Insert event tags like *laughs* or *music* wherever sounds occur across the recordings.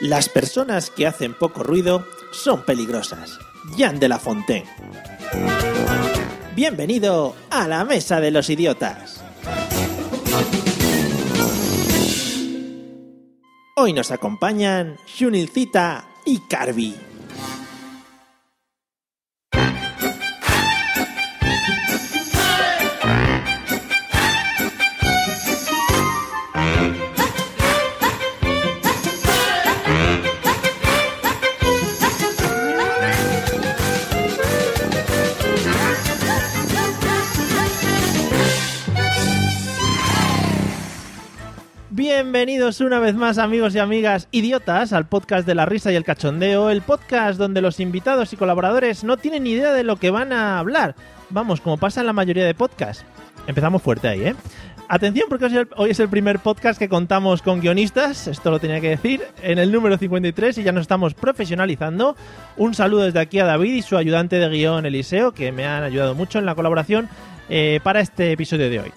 Las personas que hacen poco ruido son peligrosas. Jan de la Fontaine. Bienvenido a la Mesa de los Idiotas. Hoy nos acompañan Shunilcita y Carby. Bienvenidos una vez más amigos y amigas idiotas al podcast de la risa y el cachondeo, el podcast donde los invitados y colaboradores no tienen ni idea de lo que van a hablar. Vamos, como pasa en la mayoría de podcasts. Empezamos fuerte ahí, ¿eh? Atención porque hoy es, el, primer podcast que contamos con guionistas, esto lo tenía que decir, en el número 53 y ya nos estamos profesionalizando. Un saludo desde aquí a David y su ayudante de guion Eliseo, que me han ayudado mucho en la colaboración eh, para este episodio de hoy.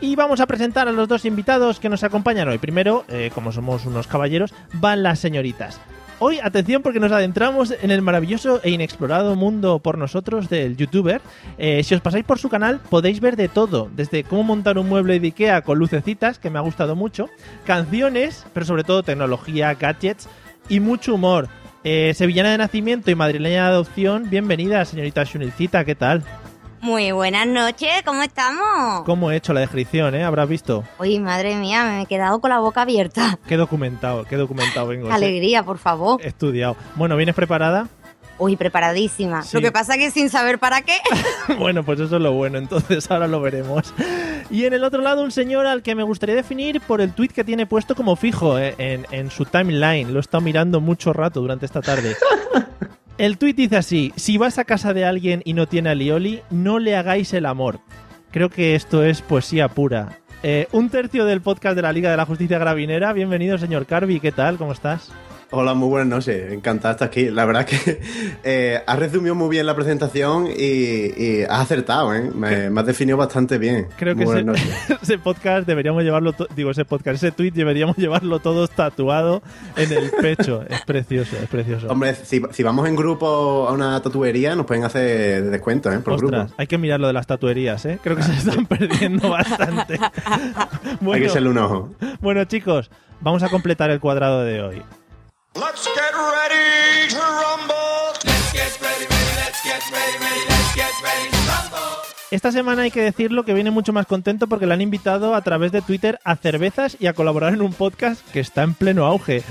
Y vamos a presentar a los dos invitados que nos acompañan hoy. Primero, eh, como somos unos caballeros, van las señoritas. Hoy, atención, porque nos adentramos en el maravilloso e inexplorado mundo por nosotros del youtuber. Eh, si os pasáis por su canal, podéis ver de todo: desde cómo montar un mueble de Ikea con lucecitas, que me ha gustado mucho, canciones, pero sobre todo tecnología, gadgets y mucho humor. Eh, sevillana de nacimiento y madrileña de adopción, bienvenida, señorita Shunilcita, ¿qué tal? Muy buenas noches, ¿cómo estamos? ¿Cómo he hecho la descripción, eh? Habrás visto. Uy, madre mía, me he quedado con la boca abierta. Qué documentado, qué documentado vengo. Alegría, por favor. He estudiado. Bueno, ¿vienes preparada? Uy, preparadísima. Sí. Lo que pasa que sin saber para qué. *laughs* bueno, pues eso es lo bueno, entonces ahora lo veremos. Y en el otro lado, un señor al que me gustaría definir por el tweet que tiene puesto como fijo eh, en, en su timeline. Lo he estado mirando mucho rato durante esta tarde. *laughs* El tuit dice así: Si vas a casa de alguien y no tiene alioli, no le hagáis el amor. Creo que esto es poesía pura. Eh, un tercio del podcast de la Liga de la Justicia Gravinera. Bienvenido, señor Carby. ¿Qué tal? ¿Cómo estás? Hola, muy buenas noches. Encantado de estar aquí. La verdad es que eh, has resumido muy bien la presentación y, y has acertado, ¿eh? Me, me has definido bastante bien. Creo que *laughs* ese, podcast deberíamos llevarlo, digo ese podcast, ese tweet deberíamos *laughs* llevarlo todos tatuado en el pecho. Es precioso, es precioso. Hombre, si, si vamos en grupo a una tatuería, nos pueden hacer descuentos, ¿eh? Por Ostras, grupo. hay que mirar lo de las tatuerías, ¿eh? Creo que se están perdiendo *laughs* bastante. Hay Bueno, que echarle un ojo. bueno, chicos, vamos a completar el cuadrado de hoy. Let's get ready to rumble. Let's get ready, ready, let's get ready, ready, let's get ready to rumble. Esta semana hay que decirlo que viene mucho más contento porque le han invitado a través de Twitter a cervezas y a colaborar en un podcast que está en pleno auge.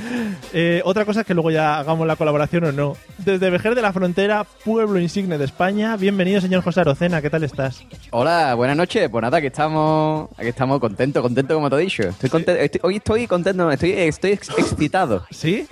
Eh, otra cosa es que luego ya hagamos la colaboración o no. Desde Vejer de la Frontera, pueblo insigne de España, bienvenido señor José Arocena, ¿qué tal estás? Hola, buenas noches. Pues nada, aquí estamos, aquí estamos contentos, contentos como te he dicho. Estoy contento, estoy- hoy estoy contento, estoy, estoy ex- excitado. ¿Sí?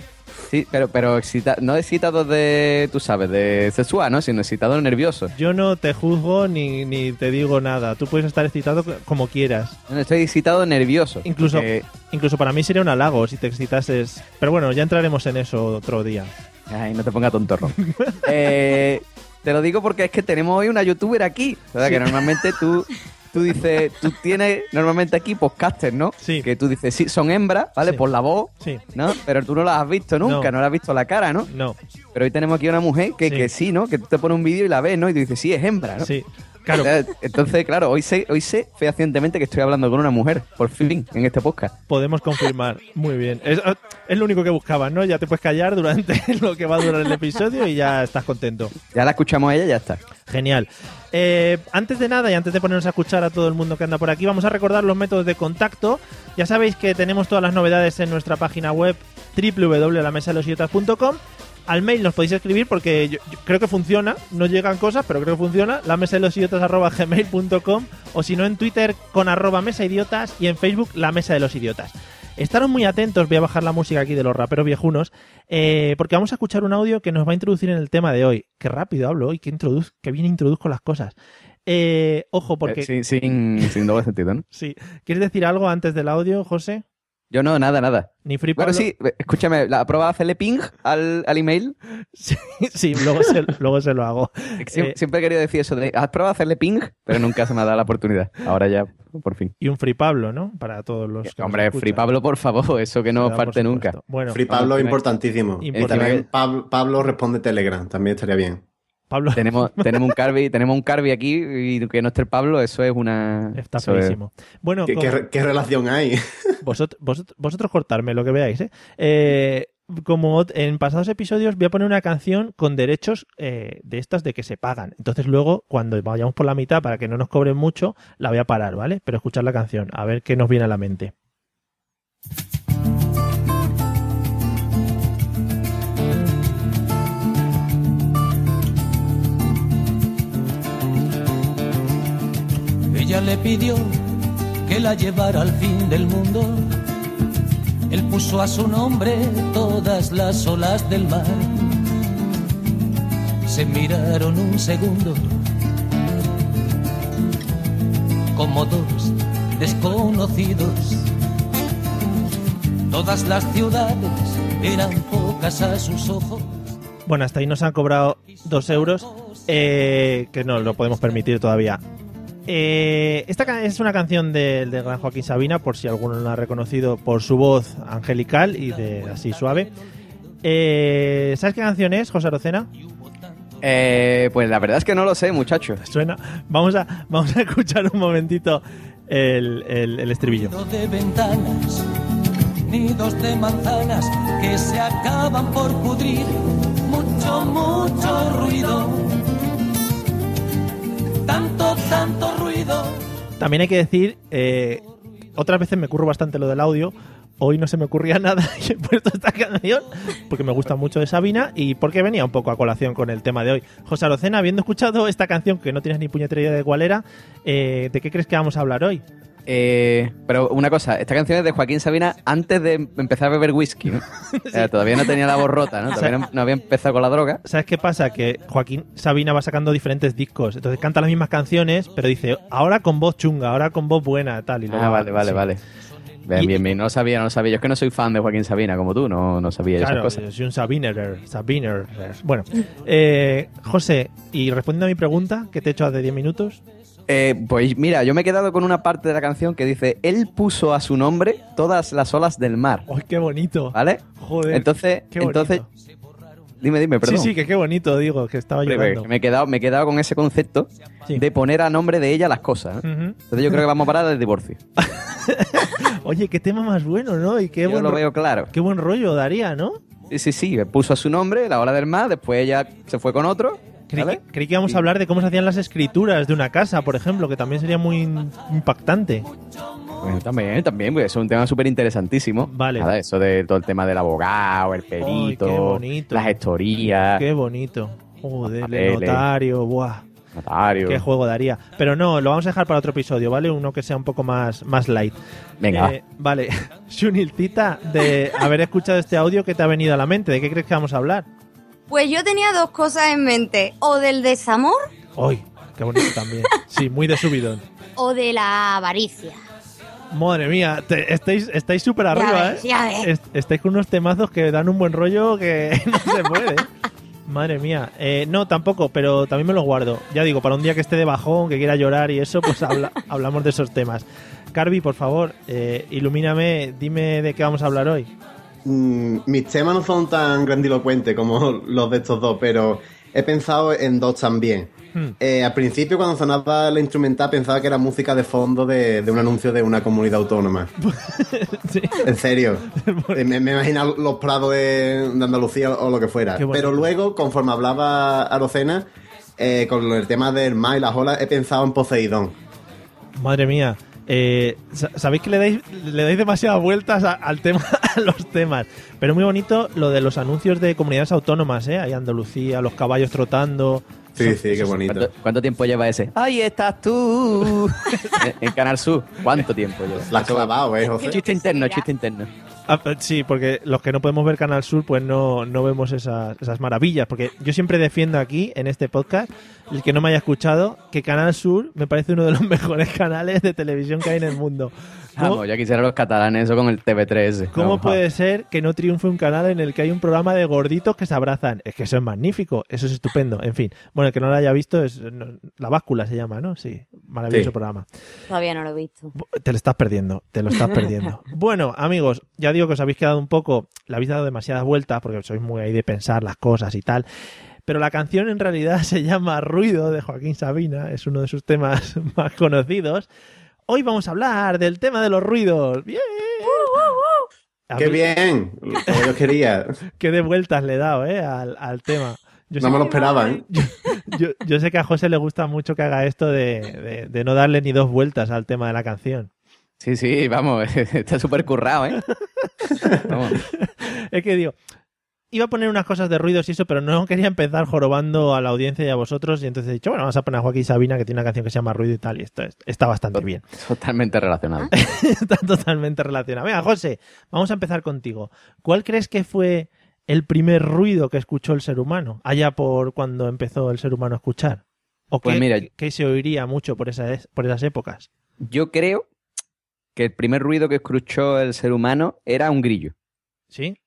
Sí, pero, pero excita- no excitado de, tú sabes, de sexual, ¿no? Sino excitado nervioso. Yo no te juzgo ni, ni te digo nada. Tú puedes estar excitado como quieras. No, Estoy excitado nervioso. Incluso, porque- incluso para mí sería un halago si te excitases. Pero bueno, ya entraremos en eso otro día. Ay, no te pongas tontorro. *laughs* eh, te lo digo porque es que tenemos hoy una youtuber aquí. O sea, que normalmente tú, *laughs* tú dices, tú tienes normalmente aquí podcasters, ¿no? Sí. Que tú dices, sí, son hembras, ¿vale? Sí. Por la voz, Sí, ¿no? Pero tú no las has visto nunca, No. no, has visto la cara, ¿no? no, Pero hoy tenemos aquí una mujer que Sí. que sí ¿no? Que tú te pones un vídeo y la ves, ¿no? Y tú dices, sí, es hembra, ¿no? sí. Claro, Entonces, claro, hoy sé, hoy sé fehacientemente que estoy hablando con una mujer, por fin, en este podcast. podemos confirmar. Muy bien. Es, es lo único que buscabas, ¿no? Ya te puedes callar durante *laughs* lo que va a durar el episodio y ya estás contento. Ya la escuchamos a ella y ya está. Genial. Eh, antes de nada y antes de ponernos a escuchar a todo el mundo que anda por aquí, vamos a recordar los métodos de contacto. Ya sabéis que tenemos todas las novedades en nuestra página web www.lamesadelosidiotas.com. Al mail nos podéis escribir porque yo, creo que funciona. No llegan cosas, pero creo que funciona. La mesa de los idiotas o si no en Twitter con arroba mesa idiotas y en Facebook la mesa de los idiotas. Estaros muy atentos, voy a bajar la música aquí de los raperos viejunos, eh, porque vamos a escuchar un audio que nos va a introducir en el tema de hoy. Qué rápido hablo hoy, qué, introduz qué bien introduzco las cosas. Eh, ojo, porque... Eh, sin, sin, sin doble sentido, ¿no? *laughs* sí. ¿Quieres decir algo antes del audio, José? Yo no, nada, nada. Ni Free Bueno, Pablo? sí, escúchame, ¿la prueba de hacerle ping al, al email? Sí, sí, luego, se, luego se lo hago. Sie- Eh, Siempre he querido decir eso de, ¿has probado a hacerle ping? Pero nunca se me ha dado la oportunidad. Ahora ya, por fin. y un Free Pablo, ¿no? Para todos los que nos Hombre. Free Pablo, por favor, eso que no Claro, falte nunca. Bueno, Free Pablo encima- importantísimo. Y Importante. también Pablo, Pablo responde Telegram, también estaría bien. Pablo Tenemos, *laughs* tenemos un Carby, tenemos un Carby aquí y que no esté el Pablo, eso es una. está feísimo. Bueno, ¿Qué, como- qué- qué relación hay? *laughs* vosotros, vosotros, vosotros cortarme lo que veáis, ¿eh? Eh, como en pasados episodios voy a poner una canción con derechos eh, de estas de que se pagan. Entonces luego, cuando vayamos por la mitad para que no nos cobren mucho, la voy a parar, ¿vale? Pero escuchar la canción, a ver qué nos viene a la mente. Le pidió que la llevara al fin del mundo. Él puso a su nombre todas las olas del mar. Se miraron un segundo como dos desconocidos. Todas las ciudades eran pocas a sus ojos. Bueno, hasta ahí nos han cobrado dos euros, eh, que no lo podemos permitir todavía. Eh, esta es una canción del de gran Joaquín Sabina, por si alguno no la ha reconocido por su voz angelical y de así suave. Eh, ¿Sabes qué canción es, José Arocena? Eh, pues la verdad es que no lo sé, muchacho. Suena. Vamos a, vamos a escuchar un momentito el, el- el estribillo. Nido de ventanas, nidos de manzanas que se acaban por pudrir. Mucho, mucho ruido. Tanto, tanto ruido. También hay que decir, eh, otras veces me curro bastante lo del audio. Hoy no se me ocurría *laughs* nada y he puesto esta canción porque me gusta mucho de Sabina y porque venía un poco a colación con el tema de hoy. José Arocena, habiendo escuchado esta canción que no tienes ni puñetera idea de cuál era, eh, ¿de qué crees que vamos a hablar hoy? Eh, pero una cosa, esta canción es de Joaquín Sabina antes de empezar a beber whisky, ¿no? *laughs* Todavía no tenía la voz rota, ¿no? Todavía no, no había empezado con la droga. ¿Sabes qué pasa? Que Joaquín Sabina va sacando diferentes discos, entonces canta las mismas canciones, pero dice, ahora con voz chunga, ahora con voz buena, tal. Y luego- Ah, vale, vale, sí. vale. Bien, bien, bien. No lo sabía, no lo sabía. Yo es que no soy fan de Joaquín Sabina como tú, no, no sabía Claro, esas cosas. yo soy un Sabinerer, Sabiner. Bueno, eh, José, y respondiendo a mi pregunta que te he hecho hace 10 minutos, Eh, pues mira, yo me he quedado con una parte de la canción que dice, él puso a su nombre todas las olas del mar, ¡ay, qué bonito! ¿vale? Joder, Entonces, qué entonces, dime, dime, perdón. Sí, sí, que qué bonito, digo, que estaba llorando. me he quedado, me he quedado con ese concepto Sí. de poner a nombre de ella las cosas. Ujú. Entonces yo creo que vamos a parar del divorcio. *laughs* Oye, qué tema más bueno, ¿no? Y qué yo buen, lo veo claro. qué buen rollo daría, ¿no? Sí, sí, sí. Puso a su nombre, la ola del mar, después ella se fue con otro. Creí, ¿vale? que, creí que íbamos Sí. a hablar de cómo se hacían las escrituras de una casa, por ejemplo, que también sería muy impactante. Bueno, también, también, pues es un tema súper interesantísimo. Vale. Nada, eso de todo el tema del abogado, el perito, bonito. las gestorías, Qué bonito. Joder, el notario, buah. notario. Qué juego daría. Pero no, lo vamos a dejar para otro episodio, ¿vale? Uno que sea un poco más, más light. Venga, Eh, vale. *laughs* Shunilcita, de haber escuchado este audio, ¿qué te ha venido a la mente? ¿De qué crees que vamos a hablar? Pues yo tenía dos cosas en mente. O del desamor ¡Ay! Qué bonito también. Sí, muy de subidón. o de la avaricia. Madre mía, te- estáis estáis súper arriba, ves, ¿eh? ya ves. Est- estáis con unos temazos que dan un buen rollo que *laughs* no se puede. ¿eh? Madre mía. Eh, no, tampoco, pero también me lo guardo. Ya digo, para un día que esté de bajón, que quiera llorar y eso, pues habla- *laughs* hablamos de esos temas. Carvi, por favor, eh, ilumíname, dime de qué vamos a hablar hoy. Mm, mis temas no son tan grandilocuentes como *laughs* los de estos dos, pero he pensado en dos también. Hmm. Eh, al principio, cuando sonaba la instrumental, pensaba que era música de fondo de, de un anuncio de una comunidad autónoma. *laughs* Sí. En serio. *laughs* Eh, me, me imagino los prados de, de Andalucía o lo que fuera. Pero luego, conforme hablaba Arocena, eh, con el tema del mar y las olas, he pensado en Poseidón. Madre mía. Eh, sa- Sabéis que le dais, le dais demasiadas vueltas a- al tema, *laughs* a los temas. Pero muy bonito lo de los anuncios de comunidades autónomas, ¿eh? Hay Andalucía, los caballos trotando. Sí, sí, qué bonito. ¿Cuánto, cuánto tiempo lleva ese? ¡Ahí estás tú! *laughs* en, en Canal Sur. ¿Cuánto tiempo lleva? La has clavado, ¿eh, José? Chiste interno, chiste interno. Ah, pues sí, porque los que no podemos ver Canal Sur, pues no, no vemos esas, esas maravillas. Porque yo siempre defiendo aquí, en este podcast, el que no me haya escuchado, que Canal Sur me parece uno de los *laughs* mejores canales de televisión que hay en el mundo. ¿Cómo, Vamos, ya quisieran los catalanes eso con el TV3. cómo Vamos, puede ser que no triunfe un canal en el que hay un programa de gorditos que se abrazan? Es que eso es magnífico, eso es estupendo. En fin, bueno, el que no lo haya visto es no, La Báscula se llama, ¿no? Sí, maravilloso Sí. programa. Todavía no lo he visto. Te lo estás perdiendo, te lo estás perdiendo. *laughs* bueno, amigos, ya digo que os habéis quedado un poco, le habéis dado demasiadas vueltas porque sois muy ahí de pensar las cosas y tal. Pero la canción en realidad *laughs* se llama Ruido de Joaquín Sabina, es uno de sus temas *laughs* más conocidos. Hoy vamos a hablar del tema de los ruidos. ¡Bien! A ¡Qué mí- bien! Como yo quería. *laughs* Qué de vueltas le he dado, ¿eh? Al, al tema. Yo No sé, me lo esperaba, ¿eh? yo, yo sé que a José le gusta mucho que haga esto de, de- de no darle ni dos vueltas al tema de la canción. Sí, sí, vamos, está súper currado, ¿eh? Vamos. es que digo, iba a poner unas cosas de ruidos y eso, pero no quería empezar jorobando a la audiencia y a vosotros. Y entonces he dicho, bueno, vamos a poner a Joaquín Sabina, que tiene una canción que se llama Ruido y tal, y esto es- está bastante bien. Totalmente relacionado. *laughs* está totalmente relacionado. Venga, José, vamos a empezar contigo. ¿Cuál crees que fue el primer ruido que escuchó el ser humano? Allá por cuando empezó el ser humano a escuchar. ¿O Pues mira- qué se oiría mucho por, esas por esas épocas? Yo creo que el primer ruido que escuchó el ser humano era un grillo. ¿Sí?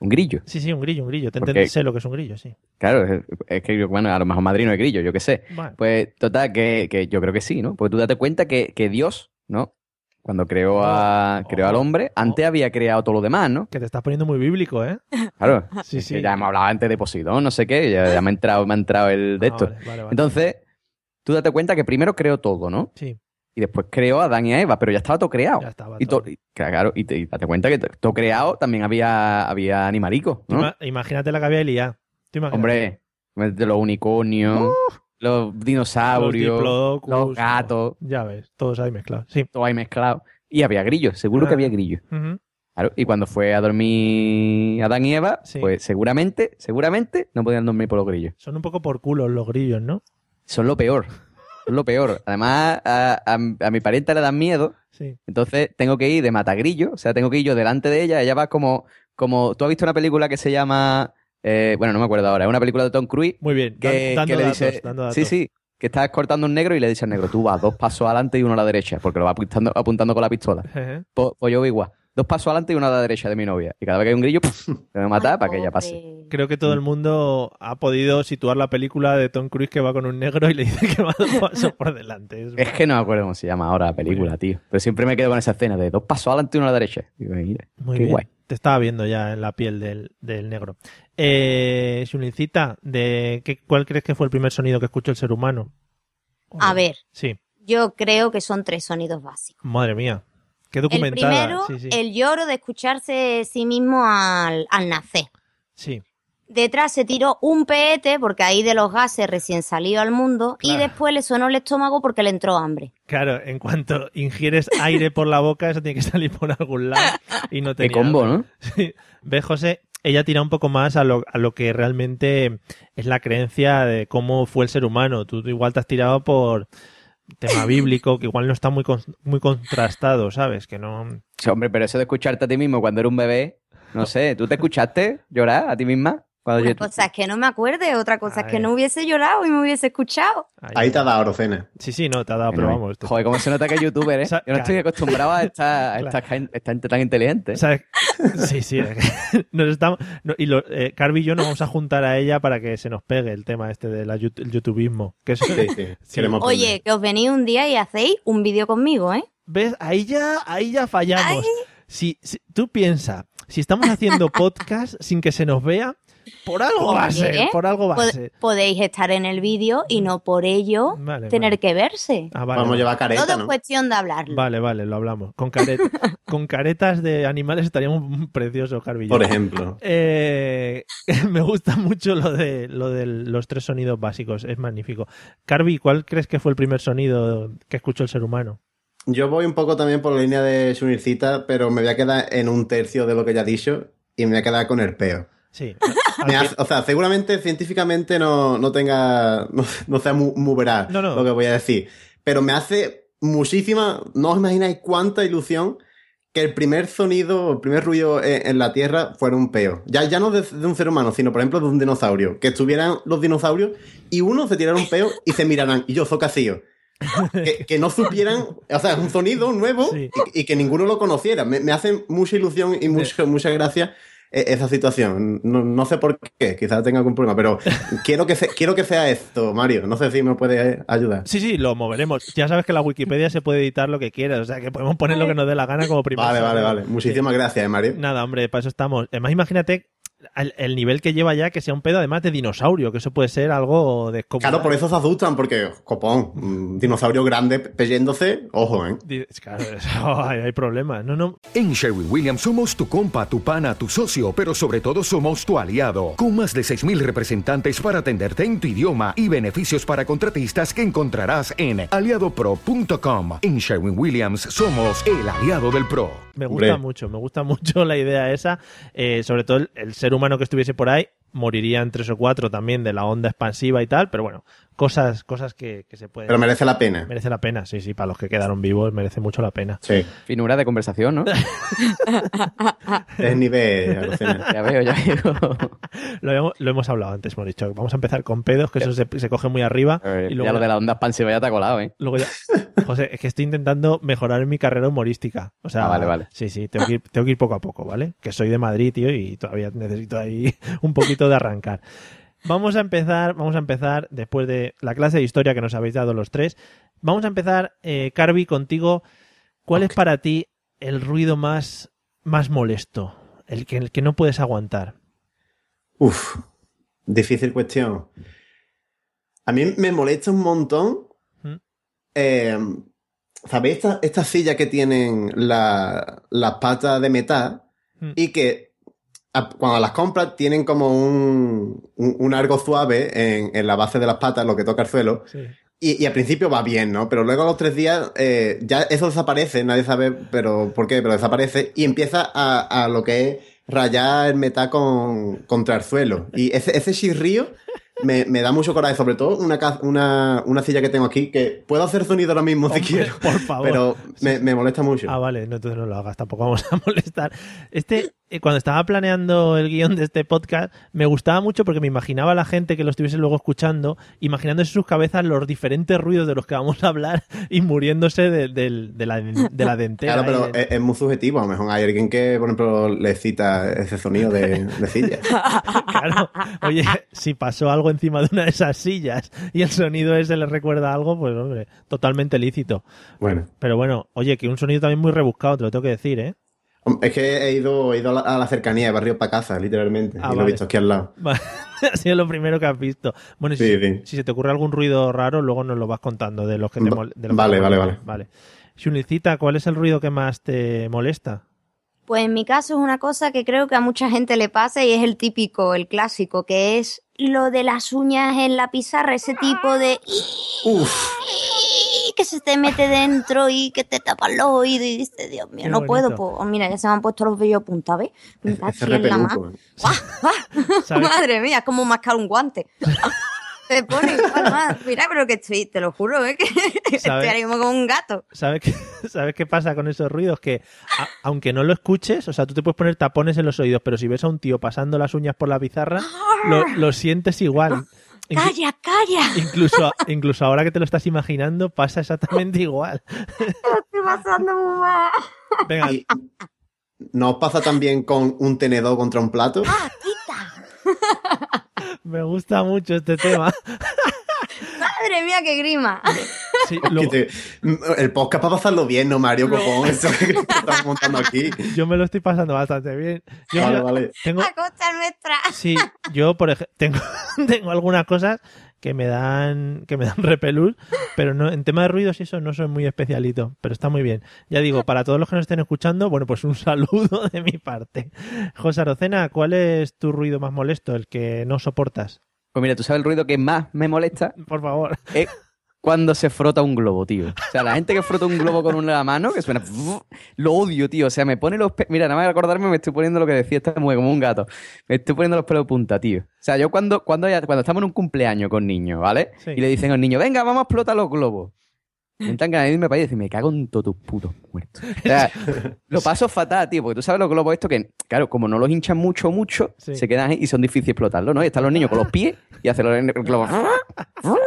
Un grillo. Sí, sí, un grillo, un grillo. Te Porque- entendí, sé lo que es un grillo, sí. Claro, es, es que, bueno, a lo mejor madrino es grillo, yo qué sé. Vale. Pues total, que, que yo creo que sí, ¿no? Porque tú date cuenta que, que Dios, ¿no? Cuando creó, a, Oh, creó al oh, hombre, antes había creado todo lo demás, ¿no? Que te estás poniendo muy bíblico, ¿eh? Claro. *laughs* Sí, sí. Ya hemos hablado antes de Poseidón, no sé qué, ya, ya me ha entrado, me ha entrado el de Ah, esto. vale, vale, vale. Entonces, tú date cuenta que primero creó todo, ¿no? Sí, Y después creó a Adán y a Eva, pero ya estaba todo creado. ya estaba Y, todo. to- y- claro, y, te, y date cuenta que to- todo creado también había, había animalicos, ¿no? Ima- Imagínate la que había Elías. Hombre, de los unicornios, los los dinosaurios, los gatos, Ya ves, todos ahí mezclados. Sí. todo ahí mezclado. Y había grillos, seguro que Ah. había grillos. Claro, y cuando fue a dormir Adán y Eva, Sí. pues seguramente, seguramente no podían dormir por los grillos. Son un poco por culos los grillos, ¿no? Son lo peor. Lo peor. Además, a, a- a mi parienta le dan miedo, Sí. entonces tengo que ir de matagrillo, o sea, tengo que ir yo delante de ella, ella va como, como, tú has visto una película que se llama, eh, bueno, no me acuerdo ahora, es una película de Tom Cruise Muy bien. dan- que, dando que le datos, dice, dando datos. sí, sí, que está cortando un negro y le dice al negro, tú vas dos pasos adelante y uno a la derecha, porque lo va apuntando, apuntando con la pistola. Pues, pues yo voy igual, dos pasos adelante y uno a la derecha de mi novia. Y cada vez que hay un grillo, ¡puf! *laughs* me va a matar Ay, para que ella pase. Creo que todo Mm. el mundo ha podido situar la película de Tom Cruise que va con un negro y le dice que va dos pasos por delante. Es- Es que no me acuerdo cómo se llama ahora la película, tío. Pero siempre me quedo con esa escena de dos pasos adelante y uno a la derecha. Digo, mira, Muy qué bien. guay. Te estaba viendo ya en la piel del, del negro. Eh, Xulincita, de ¿qué, ¿cuál crees que fue el primer sonido que escuchó el ser humano? A ver, Sí, yo creo que son tres sonidos básicos. madre mía. Qué El documentada. primero, sí, sí. el lloro de escucharse sí mismo al, al nacer. Sí, Detrás se tiró un peete porque ahí de los gases recién salido al mundo y después le sonó el estómago porque le entró hambre. claro, en cuanto ingieres aire por la boca, eso tiene que salir por algún lado y no Qué tenía combo. ¿no? Sí. ¿Ves, José? Ella tira un poco más a lo, a lo que realmente es la creencia de cómo fue el ser humano. Tú igual te has tirado por tema bíblico, que igual no está muy, con- muy contrastado, ¿sabes? Que no... Sí, hombre, pero eso de escucharte a ti mismo cuando era un bebé, no sé, ¿tú te escuchaste llorar a ti misma? Cuando Una yo- cosa es que no me acuerde, otra cosa es que no hubiese llorado y me hubiese escuchado. Ahí te ha dado Orocena. Sí, sí, no, te ha dado, pero vamos. esto- Joder, cómo se nota que es youtuber, ¿eh? *laughs* O sea, Yo no estoy acostumbrado a esta, a *laughs* Claro. esta, gen- esta gente tan inteligente. ¿Sabes? Sí, sí. *laughs* Nos estamos, no, y lo, eh, Carvi y yo nos vamos a juntar a ella para que se nos pegue el tema este del youtubismo. Que es, Sí, sí. Queremos Oye, que os venís un día y hacéis un vídeo conmigo, ¿eh? ¿Ves? Ahí ya, ahí ya fallamos. Si, si- tú piensas, si estamos haciendo podcast sin que se nos vea, por algo va a ser, por algo va a ser. podéis estar en el vídeo y no por ello Vale, tener vale. que verse. Ah, vale, Vamos a vale. llevar careta, Todo es ¿no? cuestión de hablarlo. Vale, vale, lo hablamos. Con, caret- *laughs* con caretas de animales estaríamos preciosos, Carvi. y yo. Por ejemplo. Eh, *laughs* me gusta mucho lo de lo de los tres sonidos básicos, es magnífico. Carvi, ¿cuál crees que fue el primer sonido que escuchó el ser humano? Yo voy un poco también por la línea de Sunircita, pero me voy a quedar en un tercio de lo que ya ha dicho y me voy a quedar con el peo. Sí, *laughs* Me hace- o sea, seguramente científicamente no, no tenga, no, no sea muy, muy veraz No, lo que voy a decir. Pero me hace muchísima, no os imagináis cuánta ilusión que el primer sonido, el primer ruido en, en la Tierra fuera un peo. Ya, ya no de, de un ser humano, sino por ejemplo de un dinosaurio. Que estuvieran los dinosaurios y uno se tirara un peo y se miraran. Y yo, zocacillo. *laughs* que, que no supieran, o sea, es un sonido nuevo Sí. y, y que ninguno lo conociera. Me, me hace mucha ilusión y mucho, mucha gracia esa situación. No, no sé por qué, quizás tenga algún problema, pero *laughs* quiero que, se- quiero que sea esto, Mario. No sé si me puede ayudar. Sí, sí, lo moveremos. Ya sabes que la Wikipedia se puede editar lo que quieras, o sea que podemos poner lo que nos dé la gana como primer Vale, vale, vale. Muchísimas gracias, eh, Mario. Nada, hombre, para eso estamos. Además, imagínate el, el nivel que lleva ya que sea un pedo además de dinosaurio, que eso puede ser algo de Claro, por eso se asustan, porque, copón, un dinosaurio grande peyéndose, ojo, ¿eh? Claro, *laughs* eso, hay, hay problemas. No, no. En Sherwin Williams somos tu compa, tu pana, tu socio, pero sobre todo somos tu aliado, con más de 6.000 representantes para atenderte en tu idioma y beneficios para contratistas que encontrarás en aliadopro.com. En Sherwin Williams somos el aliado del PRO. Me gusta Hombre. mucho, me gusta *laughs* mucho la idea esa. Eh, sobre todo el, el ser humano que estuviese por ahí morirían tres o cuatro también de la onda expansiva y tal, pero bueno, cosas, cosas que, que se pueden. Pero merece la pena. Merece la pena, sí, sí, para los que quedaron vivos merece mucho la pena. Sí. Finura de conversación, ¿no? *laughs* Es nivel. Ya veo, ya veo. Lo, hemos- lo hemos hablado antes, hemos dicho. Vamos a empezar con pedos, que eso se, se coge muy arriba. Y ya lo de la onda expansiva ya te ha colado, ¿eh? luego ya- *laughs* José, es que estoy intentando mejorar mi carrera humorística. O sea, Ah, vale, vale. Sí, sí, tengo que, ir, tengo que ir poco a poco, ¿vale? Que soy de Madrid, tío, y todavía necesito ahí *laughs* un poquito de arrancar. Vamos a empezar, vamos a empezar después de la clase de historia que nos habéis dado los tres. Vamos a empezar, eh, Carvi, contigo. ¿Cuál es para ti el ruido más, más molesto? El que, el que no puedes aguantar. Uf, difícil cuestión. A mí me molesta un montón. Eh, ¿Sabéis esta- estas sillas que tienen la- las patas de metal ¿Mm? y que a- cuando las compras tienen como un, un, un algo suave en, en la base de las patas, lo que toca el suelo? Sí. Y, y al principio va bien, ¿no? Pero luego a los tres días eh, ya eso desaparece, nadie sabe pero por qué, pero desaparece y empieza a, a lo que es rayar el metal con, contra el suelo. Y ese, ese chirrío me, me da mucho coraje, sobre todo una, una, una silla que tengo aquí que puedo hacer sonido ahora mismo si quiero, por favor. pero me, me molesta mucho. Ah, vale, no, entonces no lo hagas, tampoco vamos a *laughs* molestar. Este, cuando estaba planeando el guion de este podcast, me gustaba mucho porque me imaginaba a la gente que lo estuviese luego escuchando, imaginándose en sus cabezas los diferentes ruidos de los que vamos a hablar *laughs* y muriéndose de, de la, de la dentera. Claro, pero es, es muy subjetivo. A lo mejor hay alguien que, por ejemplo, le cita ese sonido de, de silla. *laughs* Claro, oye, si pasó algo encima de una de esas sillas y el sonido ese le recuerda algo, pues hombre, totalmente lícito. Bueno, Pero bueno, oye, que un sonido también muy rebuscado, te lo tengo que decir, ¿eh? Es que he ido, he ido a, la, a la cercanía de barrio para casa, literalmente. Ah, y lo vale. he visto aquí al lado. *laughs* Vale, ha sido lo primero que has visto. Bueno, si, Sí, si se te ocurre algún ruido raro, luego nos lo vas contando de los que te Va- mol- de los que vale, vale, molestan. vale. Shunicita, ¿cuál es el ruido que más te molesta? Pues en mi caso es una cosa que creo que a mucha gente le pasa y es el típico, el clásico, que es lo de las uñas en la pizarra, ese tipo de Uf, que se te mete dentro y que te tapa los oídos y dices, Dios mío, Qué no puedo. Pues mira, ya se me han puesto los vellos a punta, ¿ves? Me ese cachi en la mano. ¿Sabes? *laughs* Madre mía, es como mascar un guante. *laughs* Te pone igual más. Mira, pero que estoy, te lo juro, ¿eh? *laughs* que estoy ahora mismo como un gato. ¿Sabes qué, ¿Sabes qué pasa con esos ruidos? Que a- aunque no lo escuches, o sea, tú te puedes poner tapones en los oídos, pero si ves a un tío pasando las uñas por la pizarra, lo, lo sientes igual. Calla, calla. incluso, *laughs* incluso ahora que te lo estás imaginando, pasa exactamente igual. *laughs* Lo estoy pasando muy mal. Venga, Y ¿No pasa también con un tenedor contra un plato? Ah, quita. me gusta mucho este tema. *laughs* Madre mía, qué grima. Sí, Que luego- te- el podcast para pasarlo bien, ¿no, Mario? Copón, eso que estamos montando aquí. *laughs* yo me lo estoy pasando bastante bien. Yo Vale, vale. tengo, A costa nuestra. Sí, yo por ejemplo tengo, *laughs* tengo algunas cosas que me dan que me dan repelús, pero no en tema de ruidos y eso no soy muy especialito, pero está muy bien. Ya digo, para todos los que nos estén escuchando, bueno, pues un *laughs* saludo de mi parte. José Arocena, ¿cuál es tu ruido más molesto, el que no soportas? Pues mira, tú sabes el ruido que más me molesta Por favor. es cuando se frota un globo, tío. O sea, la gente que frota un globo con una mano, que suena... Lo odio, tío. O sea, me pone los... pe- Mira, nada más de acordarme me estoy poniendo lo que decía esta mujer, como un gato. Me estoy poniendo los pelos de punta, tío. O sea, yo cuando, cuando, cuando estamos en un cumpleaños con niños, ¿vale? Sí. Y le dicen al niño, venga, vamos a explotar los globos. Me entran irme para allá y decir, me cago en todos tus putos muertos. O sea, *laughs* lo paso fatal, tío, porque tú sabes los globos estos que, claro, como no los hinchan mucho, mucho, Sí. se quedan ahí y son difíciles explotarlos, ¿no? Y están los niños con los pies y hacen los globos. *laughs*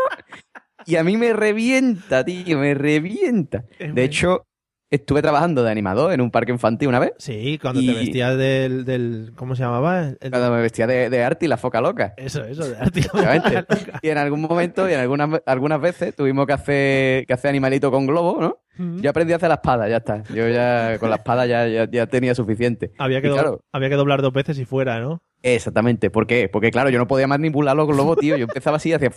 Y a mí me revienta, tío, me revienta. Es De hecho, estuve trabajando de animador en un parque infantil una vez, Sí, cuando Y- te vestías del, del. ¿Cómo se llamaba? El- cuando me vestía de, de arte y la foca loca. Eso, eso, de arte. Obviamente. Y en algún momento y en algunas, algunas veces tuvimos que hacer, que hacer animalito con globo, ¿no? Yo aprendí a hacer la espada, ya está. Yo ya con la espada ya, ya, ya tenía suficiente. Había que, Y claro, había que doblar dos veces y fuera, ¿no? exactamente. ¿Por qué? Porque claro, yo no podía manipular los globos, tío. Yo empezaba así, hacía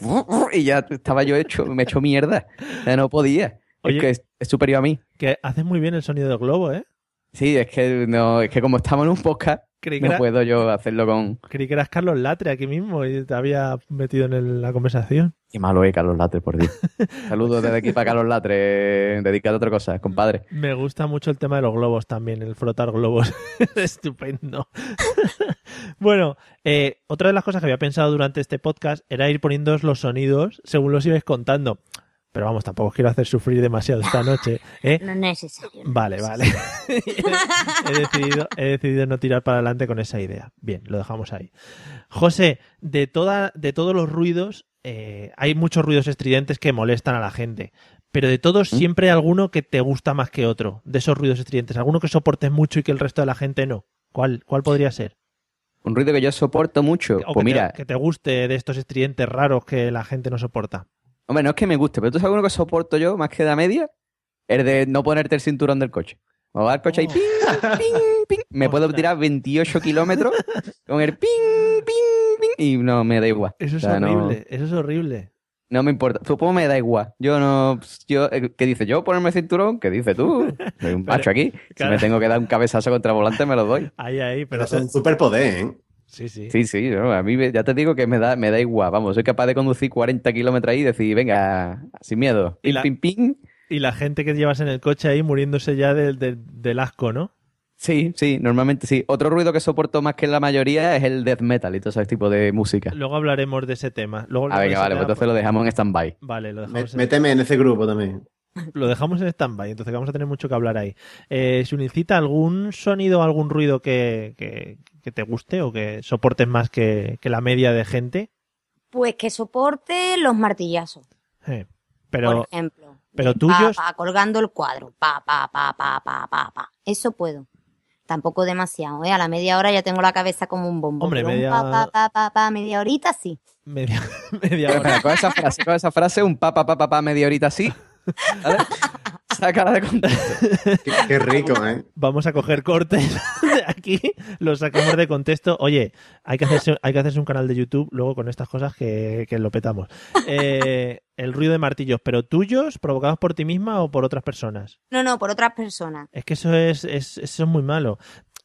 y ya estaba yo hecho, me he hecho mierda. Ya no podía. Oye. Es que es, superior a mí. Que haces muy bien el sonido del globo, ¿eh? Sí, es que no, es que como estamos en un podcast, Creí no puedo yo hacerlo con. creí que eras Carlos Latre aquí mismo y te había metido en el- la conversación. Qué malo es Carlos Latre, por Dios. *laughs* Saludos desde aquí para Carlos Latre, dedicado a otra cosa, compadre. Me gusta mucho el tema de los globos también, el frotar globos. *laughs* Estupendo. *laughs* bueno, eh, otra de las cosas que había pensado durante este podcast era ir poniendo los sonidos según los ibais contando. Pero vamos, tampoco quiero hacer sufrir demasiado esta noche. *laughs* ¿eh? No es necesario. no Vale, vale. *laughs* he, decidido, he decidido no tirar para adelante con esa idea. Bien, lo dejamos ahí. José, de, toda, de todos los ruidos, eh, hay muchos ruidos estridentes que molestan a la gente. Pero de todos ¿Mm? siempre hay alguno que te gusta más que otro, de esos ruidos estridentes. Alguno que soportes mucho y que el resto de la gente no. ¿Cuál, cuál podría ser? Un ruido que yo soporto mucho. O Pues que, mira, te, que te guste de estos estridentes raros que la gente no soporta. Hombre, no es que me guste, pero tú sabes uno que soporto yo más que la media, el de no ponerte el cinturón del coche. O va el coche ahí, Oh. ping, ping, ping. Me puedo tirar 28 kilómetros con el ping, ping, ping, y no me da igual. Eso es O sea, no- horrible, eso es horrible. No me importa. Supongo me da igual. Yo no. Yo, eh, ¿Qué dice? ¿Yo ponerme el cinturón? ¿Qué dices tú? Soy un *laughs* macho aquí. Si me tengo que dar un cabezazo contra volante, me lo doy. Ahí, ahí, pero... Pero es un superpoder, ¿eh? Sí, sí. Sí, sí. no, a mí me- ya te digo que me da, me da igual. Vamos, soy capaz de conducir 40 kilómetros ahí y decir, venga, sin miedo. Y Ping, la- ping, ping. Y la gente que llevas en el coche ahí muriéndose ya del, del- del asco, ¿no? Sí, sí, normalmente sí. Otro ruido que soporto más que la mayoría es el death metal y todo ese tipo de música. Luego hablaremos de ese tema. Luego Ah, de venga, vale, tema, pues entonces lo dejamos en stand-by. Vale, lo Me- dejamos, en, Méteme en ese grupo también. *laughs* lo dejamos en stand-by, entonces vamos a tener mucho que hablar ahí. Eh, Sunicita, ¿algún sonido o algún ruido que, que- que te guste o que soportes más que, que la media de gente? Pues que soporte los martillazos, Eh, por pero, ejemplo. pero tuyos- Pa, pa, colgando el cuadro. Pa, pa, pa, pa, pa, pa, pa. Eso puedo. Tampoco demasiado, ¿eh? A la media hora ya tengo la cabeza como un bombo. Hombre, pero un media- Pa, pa, pa, pa, pa, media horita sí. media, media Pero, hora. con esa frase, con esa frase, un pa, pa, pa, pa, pa, media horita. ¿vale? *laughs* De contexto. Qué, qué rico, ¿eh? Vamos a coger cortes *laughs* de aquí, los sacamos de contexto. Oye, hay que hacerse, hay que hacerse un canal de YouTube luego con estas cosas que, que lo petamos. Eh, el ruido de martillos, pero tuyos, provocados por ti misma o por otras personas. No, no, por otras personas. Es que eso es, es- eso es muy malo.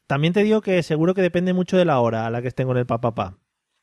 También te digo que seguro que depende mucho de la hora a la que estén con el papá.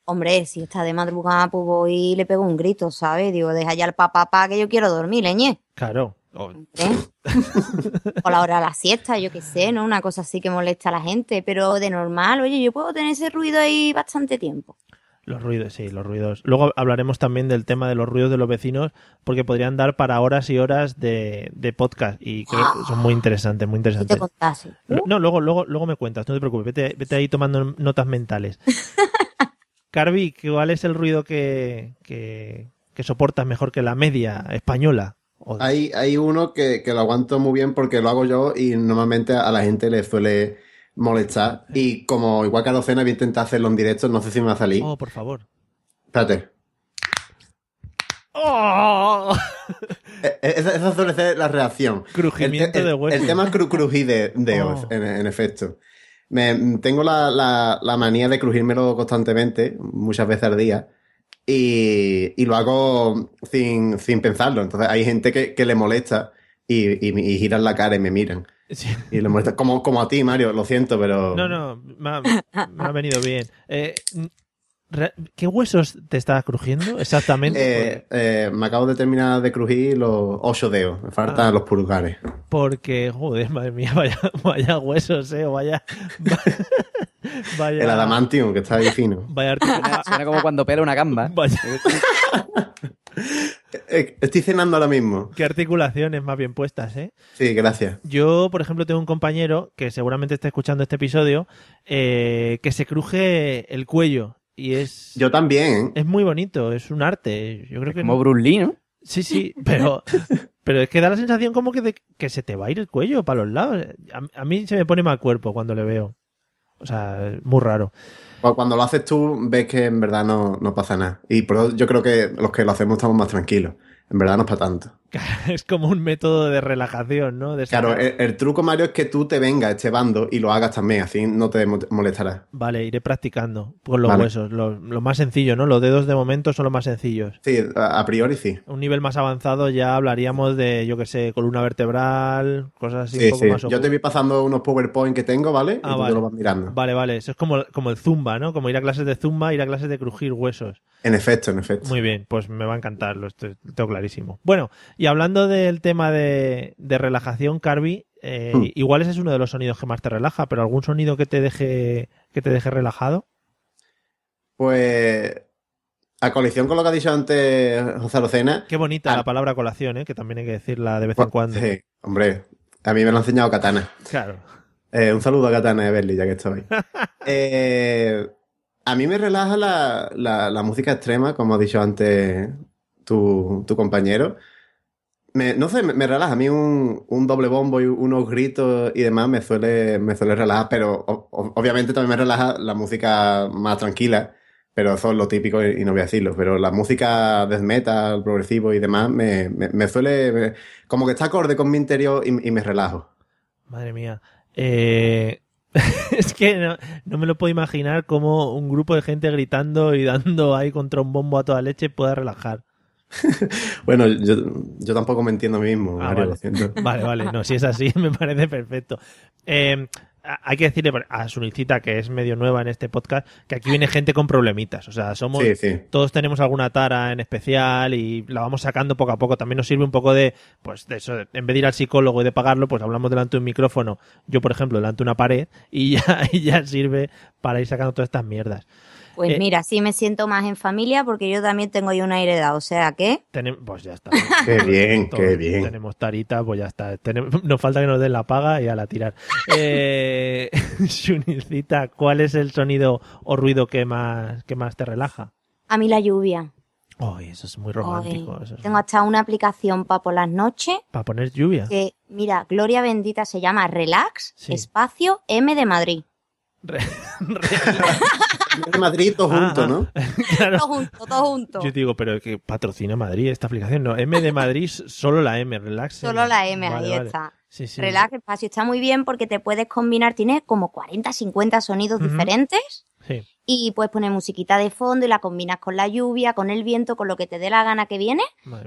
Hombre, si está de madrugada, pues voy y le pego un grito, ¿sabes? Digo, deja ya el papá pa, que yo quiero dormir, leñe. Claro. O- ¿Eh? *laughs* o la hora de la siesta, yo qué sé, ¿no? Una cosa así que molesta a la gente. Pero de normal, oye, yo puedo tener ese ruido ahí bastante tiempo. Los ruidos, sí, los ruidos. Luego hablaremos también del tema de los ruidos de los vecinos, porque podrían dar para horas y horas de, de podcast y creo que son muy interesantes, muy te interesantes. contase. Lo- No, luego, luego, luego me cuentas, no te preocupes, vete, vete ahí tomando notas mentales. *laughs* Carvi, ¿cuál es el ruido que, que, que soportas mejor que la media española? Hay, hay uno que, que lo aguanto muy bien porque lo hago yo y normalmente a la gente le suele molestar. Y como igual que a docena voy a intentar hacerlo en directo, no sé si me va a salir. Oh, por favor. Espérate. ¡Oh! Eh, eh, Esa, esa suele ser la reacción. Crujimiento el, de hueso. el tema es cru- de, Oh. en efecto. Me, tengo la, la- la manía de crujírmelo constantemente, muchas veces al día, y, y lo hago sin, sin pensarlo. Entonces hay gente que, que le molesta y, y, y giran la cara y me miran. Sí. Y le molesta, como, como a ti, Mario, lo siento, pero... No, no, me ha, me ha venido bien. Eh, ¿Qué huesos te estás crujiendo exactamente? Eh, eh, me acabo de terminar de crujir los ocho dedos. Me faltan Ah. los pulgares. Porque, joder, madre mía, *laughs* vaya, vaya huesos, eh, vaya, vaya, El adamantium, que está ahí fino. vaya *laughs* articula- Suena como cuando pela una gamba. vaya- Eh, Estoy cenando ahora mismo. qué articulaciones más bien puestas, eh. Sí, gracias. Yo, por ejemplo, tengo un compañero que seguramente está escuchando este episodio, eh, que se cruje el cuello y es, Yo también. ¿eh? es muy bonito, es un arte. Yo creo que Como Bruce Lee, ¿no? Sí, sí, pero, *laughs* pero es que da la sensación como que, de- que se te va a ir el cuello para los lados. A, a mí se me pone mal cuerpo cuando le veo. O sea, es muy raro. Cu- Cuando lo haces tú, ves que en verdad no, no pasa nada. Y por eso yo creo que los que lo hacemos estamos más tranquilos. En verdad no es para tanto. *laughs* Es como un método de relajación, ¿no? De Claro, el, el truco, Mario, es que tú te vengas a este bando y lo hagas también. Así no te mo- molestará. Vale, iré practicando con los Vale. huesos. Lo, lo más sencillo, ¿no? Los dedos de momento son los más sencillos. Sí, a, a priori sí. Un nivel más avanzado ya hablaríamos de, yo qué sé, columna vertebral, cosas así Sí, un poco sí. más Yo te voy pasando unos PowerPoint que tengo, ¿vale? Ah, y tú vale. te lo vas mirando. Vale, vale. Eso es como, como el zumba, ¿no? Como ir a clases de zumba, ir a clases de crujir huesos. En efecto, en efecto. Muy bien, pues me va a encantar, lo, estoy- tengo clarísimo. Bueno, y hablando del tema de, de relajación, Carby, eh, Hmm. igual ese es uno de los sonidos que más te relaja, pero algún sonido que te deje, que te deje relajado. Pues, a coalición con lo que ha dicho antes José Arocena. Qué bonita la palabra colación, ¿eh? que también hay que decirla de vez en cuando. Sí, hombre, a mí me lo ha enseñado Katana. Claro. Eh, un saludo a Katana de Berli, ya que estoy. *laughs* Eh, a mí me relaja la, la- la música extrema, como ha dicho antes tu, tu compañero. Me- no sé, me, relaja. A mí un, un doble bombo y unos gritos y demás me suele, me suele relajar, pero obviamente también me relaja la música más tranquila, pero eso es lo típico y, no voy a decirlo. Pero la música death metal, progresivo y demás me, me- suele... como que está acorde con mi interior y, y me relajo. Madre mía. Eh, *laughs* es que no, no me lo puedo imaginar cómo un grupo de gente gritando y dando ahí contra un bombo a toda leche pueda relajar. *laughs* Bueno, yo, yo tampoco me entiendo a mí mismo, Ah, Mario, vale. *laughs* Vale, vale, no, si es así, *laughs* me parece perfecto. Eh, a- hay que decirle a Sunicita, que es medio nueva en este podcast, que aquí viene gente con problemitas. O sea, somos. Sí, sí. Todos tenemos alguna tara en especial y la vamos sacando poco a poco. También nos sirve un poco de, pues, de eso, en vez de ir al psicólogo y de pagarlo, pues hablamos delante de un micrófono, yo, por ejemplo, delante de una pared, y ya, y ya sirve para ir sacando todas estas mierdas. Pues Eh, mira, sí me siento más en familia porque yo también tengo yo una heredad, o sea que pues ya está. *laughs* Qué bien, qué bien. Tenemos tarita, pues ya está. Nos falta que nos den la paga y a la tirar. Eh, *laughs* Shunicita, ¿cuál es el sonido o ruido que más, que más te relaja? a mí la lluvia. Ay, eso es muy romántico. Ay, eso es- tengo hasta una aplicación para por las noches Para poner lluvia. que, mira, Gloria Bendita se llama Relax, Sí. espacio M de Madrid. Re- *laughs* De Madrid todos Ah, juntos, ah. ¿no? *laughs* claro. Todo junto, todo junto. Yo digo, pero que patrocina Madrid esta aplicación. No, M de Madrid, solo la M, relax. Solo la M, Vale, ahí vale. está. Sí, sí. Relax, espacio, está muy bien porque te puedes combinar, tiene como 40, 50 sonidos Ujú. diferentes Sí. Y puedes poner musiquita de fondo y la combinas con la lluvia, con el viento, con lo que te dé la gana que viene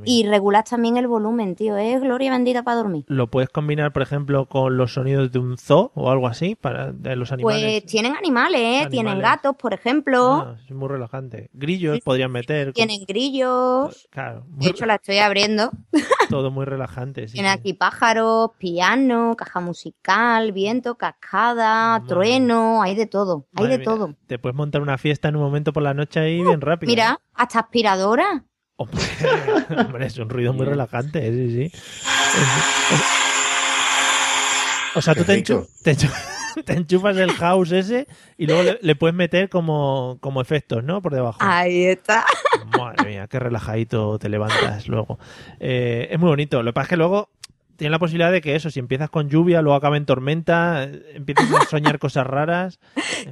y regulas también el volumen, tío. Es gloria bendita para dormir. ¿Lo puedes combinar, por ejemplo, con los sonidos de un zoo o algo así? Para de los animales. Pues tienen animales, ¿eh? Tienen Animales. gatos, por ejemplo. Ah, es muy relajante. Grillos podrían meter. Tienen grillos. Claro, muy- De hecho, la estoy abriendo. *laughs* todo muy relajante. sí, Tiene sí. aquí pájaros, piano, caja musical, viento, cascada, Madre. trueno, hay de todo, hay Madre de mía, todo. Te puedes montar una fiesta en un momento por la noche ahí bien rápido. Mira, hasta aspiradora. Hombre, *laughs* hombre, es un ruido muy relajante, sí, sí. O sea, Qué tú te, rico. enchu- te enchu- *laughs* te enchufas el house ese y luego le, le puedes meter como, como efectos, ¿no? Por debajo. Ahí está. Madre mía, qué relajadito te levantas luego. Eh, es muy bonito. Lo que pasa es que luego tienes la posibilidad de que eso, si empiezas con lluvia, luego acaba en tormenta, empiezas a soñar *laughs* cosas raras.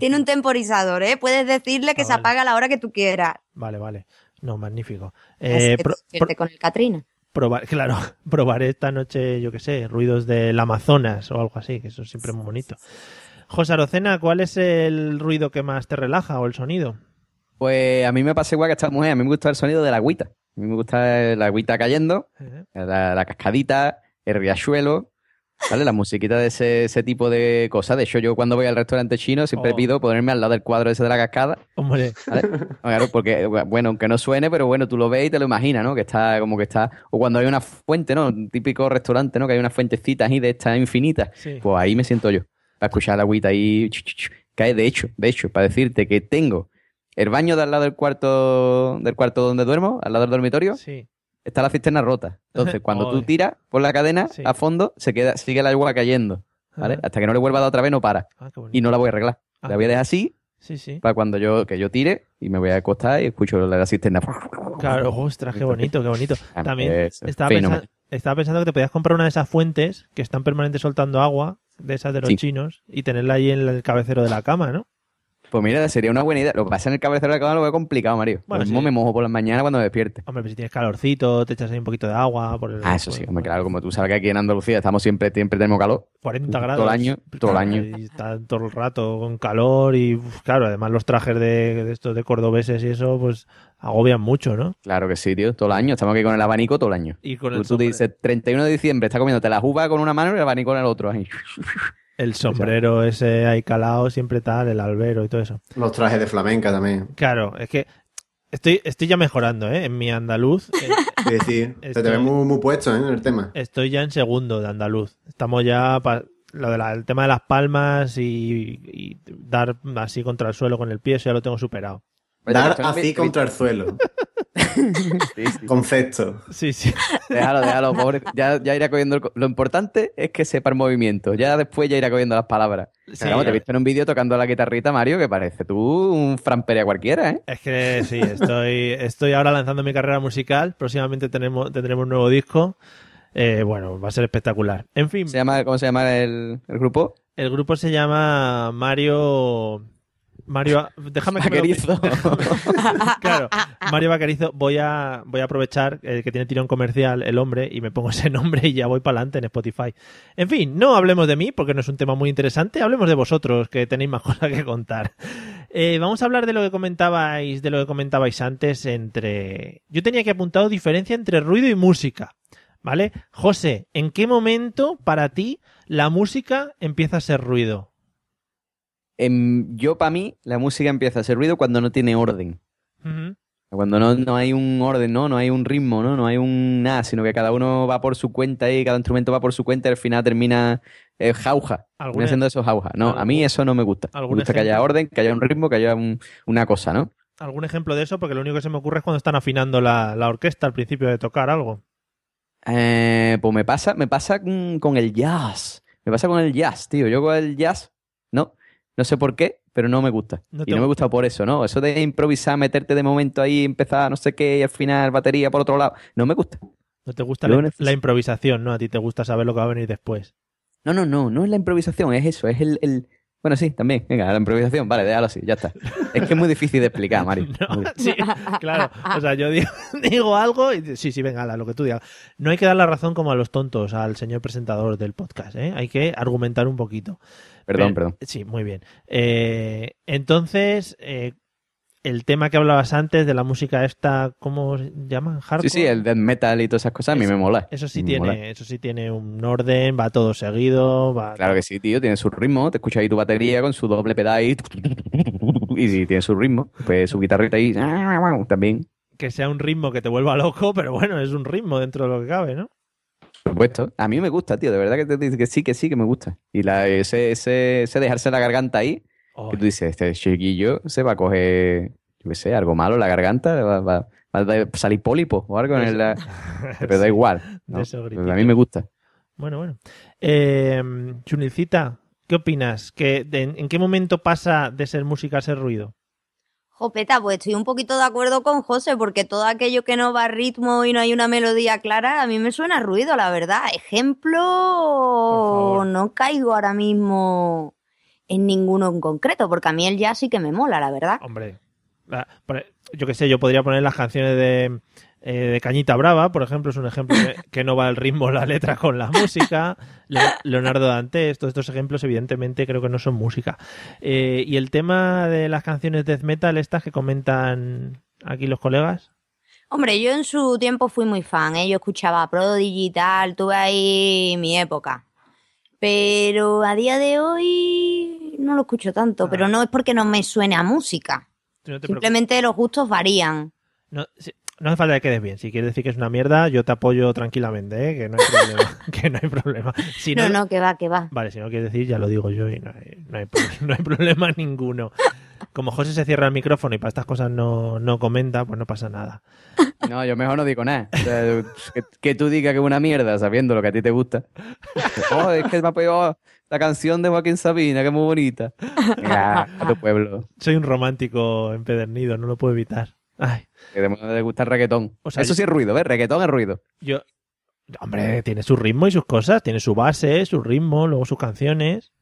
Tiene un temporizador, ¿eh? Puedes decirle que Ah, se vale. apaga a la hora que tú quieras. Vale, vale. No, magnífico. Así Eh, pro- con el Katrina. probar, claro, *laughs* probaré esta noche, yo qué sé, ruidos del Amazonas o algo así, que eso siempre es muy bonito. José Arocena, ¿cuál es el ruido que más te relaja o el sonido? Pues a mí me pasa igual que a esta mujer. A mí me gusta el sonido de la agüita. A mí me gusta la agüita cayendo, Eh, la, la cascadita, el riachuelo. ¿Vale? La musiquita de ese, ese tipo de cosas. De hecho, yo cuando voy al restaurante chino siempre Oh. pido ponerme al lado del cuadro ese de la cascada. Hombre, ¿vale? Claro, porque, bueno, aunque no suene, pero bueno, tú lo ves y te lo imaginas, ¿no? Que está como que está. O cuando hay una fuente, ¿no? Un típico restaurante, ¿no? Que hay unas fuentecitas ahí de estas infinitas. Sí. Pues ahí me siento yo. Para escuchar la agüita ahí. Cae, de hecho, de hecho, para decirte que tengo el baño de al lado del cuarto, del cuarto donde duermo, al lado del dormitorio, sí. Está la cisterna rota. Entonces, *laughs* cuando tú tiras por la cadena Sí. a fondo, se queda, sigue el agua cayendo. ¿vale? Ajá. Hasta que no le vuelva a dar otra vez, no para. Ah. Y no la voy a arreglar. Ah. La voy a dejar así Sí, sí. para cuando yo, que yo tire y me voy a acostar y escucho la, la cisterna. Claro, ostras, qué bonito, qué bonito. Ah, También es estaba, fenómeno. pensa- estaba pensando que te podías comprar una de esas fuentes que están permanentes soltando agua, de esas de los Sí. chinos, y tenerla ahí en el cabecero de la cama, ¿no? Pues mira, sería una buena idea. Lo que pasa en el cabecero de la cama lo veo complicado, Mario. Bueno, mismo sí. me mojo por las mañanas cuando me despierte. Hombre, pues si tienes calorcito, te echas ahí un poquito de agua. Por el, Ah, eso sí, hombre, claro, como tú sabes que aquí en Andalucía estamos siempre, siempre tenemos calor. 40 Todo grados. el año, todo el año. Y está todo el rato con calor y, uf, claro, además los trajes de, de estos de cordobeses y eso, pues agobian mucho, ¿no? Claro que sí, tío, todo el año. Estamos aquí con el abanico todo el año. Y con Tú, el, tú sombre- dices 31 de diciembre, está comiéndote la uva con una mano y el abanico en el otro. ahí. El sombrero ese ahí calado, siempre tal, el albero y todo eso. Los trajes de flamenca también. Claro, es que estoy, estoy ya mejorando, ¿eh? En mi andaluz. eh, Sí, sí. Se Esto- te ve muy, muy puesto ¿eh? en el tema. estoy ya en segundo de andaluz. Estamos ya pa- lo del tema de las palmas y, y dar así contra el suelo con el pie, eso ya lo tengo superado. Oye, Dar así contra el suelo. *laughs* Sí, sí. Concepto. Sí, sí. Déjalo, déjalo, pobre. Ya, ya irá cogiendo. el Lo importante es que sepa el movimiento. Ya después ya irá cogiendo las palabras. Sí, Vamos, te he visto en un vídeo tocando la guitarrita, Mario, que parece tú un framperia cualquiera, ¿eh? Es que sí, estoy, estoy ahora lanzando mi carrera musical. Próximamente tenemos, tendremos un nuevo disco. Eh, bueno, va a ser espectacular. En fin, ¿Se llama, ¿Cómo se llama el, el grupo? el grupo se llama Mario. Mario, *laughs* déjame que me lo- Vaquerizo. *laughs* Claro, Mario Vaquerizo, voy a, voy a aprovechar eh, que tiene tirón comercial el hombre y me pongo *laughs* ese nombre y ya voy para adelante en Spotify. En fin, no hablemos de mí porque no es un tema muy interesante, hablemos de vosotros que tenéis más cosas que contar. Eh, vamos a hablar de lo que comentabais, de lo que comentabais antes entre. Yo tenía que apuntado diferencia entre ruido y música. ¿Vale? José, ¿en qué momento para ti la música empieza a ser ruido? Em, yo, para mí, la música empieza a hacer ruido cuando no tiene orden. Cuando no, no hay un orden, ¿no? No hay un ritmo, ¿no? No hay un nada, sino que cada uno va por su cuenta y cada instrumento va por su cuenta y al final termina eh, jauja. ¿Algún Termina siendo eso jauja. No, a mí eso no me gusta. Me gusta que haya orden, que haya un ritmo, que haya un- una cosa, ¿no? ¿Algún ejemplo de eso? Porque lo único que se me ocurre es cuando están afinando la, la orquesta al principio de tocar algo. Eh, pues me pasa, me pasa con, con el jazz. Me pasa con el jazz, tío. Yo con el jazz, no. Sé por qué, pero no me gusta. No y no me gu- gusta por eso, ¿no? Eso de improvisar, meterte de momento ahí, empezar no sé qué y al final batería por otro lado. No me gusta. No te gusta la, improvisación, ¿no? A ti te gusta saber lo que va a venir después. No, no, no, no es la improvisación, es eso, es el, el- Bueno, sí, también, venga, la improvisación, vale, déjalo así, ya está. Es que es muy difícil de explicar, Mario. *laughs* No, sí, claro. O sea, yo digo, *laughs* digo algo y sí, sí, venga, lo que tú digas. No hay que dar la razón como a los tontos al señor presentador del podcast, ¿eh? Hay que argumentar un poquito. Perdón, Pero- perdón. Sí, muy bien. Eh, entonces, eh, el tema que hablabas antes de la música esta, ¿cómo se llama? ¿Hardcore? Sí, sí, el death metal y todas esas cosas a mí Eso- me mola. Eso sí Me tiene, mola. eso sí tiene un orden, va todo seguido, va Claro que sí, tío, tiene su ritmo, te escuchas ahí tu batería con su doble pedal *laughs* y sí, tiene su ritmo, pues su guitarrita ahí, también, que sea un ritmo que te vuelva loco, pero bueno, es un ritmo dentro de lo que cabe, ¿no? Por supuesto. A mí me gusta, tío, de verdad que, te digo que sí, que sí, que me gusta. Y la, ese, ese, ese dejarse la garganta ahí, Oh, que tú dices, este chiquillo se va a coger, yo qué sé, algo malo en la garganta, va, va- va a salir pólipo o algo en el... la- *laughs* Pero da igual. ¿no? a mí me gusta. Bueno, bueno. Eh, Chunilcita, ¿qué opinas? ¿Que de- ¿En qué momento pasa de ser música a ser ruido? Jopeta, pues estoy un poquito de acuerdo con José, porque todo aquello que no va a ritmo y no hay una melodía clara, a mí me suena ruido, la verdad. Ejemplo, no caigo ahora mismo en ninguno en concreto, porque a mí el jazz sí que me mola, la verdad. Hombre, por- yo qué sé, yo podría poner las canciones de, eh, de Cañita Brava, por ejemplo, es un ejemplo que, que no va el ritmo, la letra con la música. Le- Leonardo Dantes, todos estos ejemplos, evidentemente, creo que no son música. Eh, y el tema de las canciones death metal, estas que comentan aquí los colegas. Hombre, yo en su tiempo fui muy fan, ¿eh? yo escuchaba Prodigy y tal, tuve ahí mi época. Pero a día de hoy no lo escucho tanto, Ah. pero no es porque no me suene a música. No preocupes. Simplemente los gustos varían. No, sí, no hace falta que quedes bien. Si quieres decir que es una mierda, yo te apoyo tranquilamente, ¿eh? que no hay problema. *laughs* que no hay problema. Si No, no, que va, que va. Vale, si no quieres decir, ya lo digo yo y no hay, no hay, pro- *laughs* no hay problema ninguno. Como José se cierra el micrófono y para estas cosas no, no comenta, pues no pasa nada. No, yo mejor no digo nada. O sea, que, que tú digas que es una mierda sabiendo lo que a ti te gusta. *laughs* Oh, es que me ha pegado la canción de Joaquín Sabina, que es muy bonita. Mira, a tu pueblo. Soy un romántico empedernido, no lo puedo evitar. Ay, Que te gusta el reggaetón. O sea, Eso sí es ruido, ¿ves? Reggaetón es ruido. yo... Hombre, tiene su ritmo y sus cosas, tiene su base, su ritmo, luego sus canciones.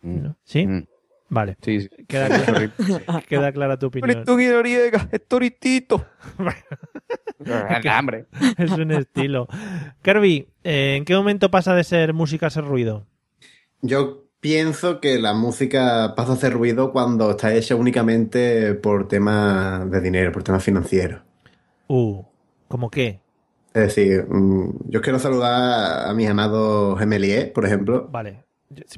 ¿no? ¿Sí? Mm. Vale, Sí, sí. queda, clara, *laughs* queda clara tu opinión. Tú, Noriega, es toritito. *laughs* Hambre. es un estilo. Kirby, eh, ¿en qué momento pasa de ser música a ser ruido? Yo pienso que la música pasa a hacer ruido cuando está hecha únicamente por temas de dinero, por temas financieros. Uh, ¿cómo qué? Es decir, mm, yo quiero saludar a mis amados Gemelier, por ejemplo. Vale.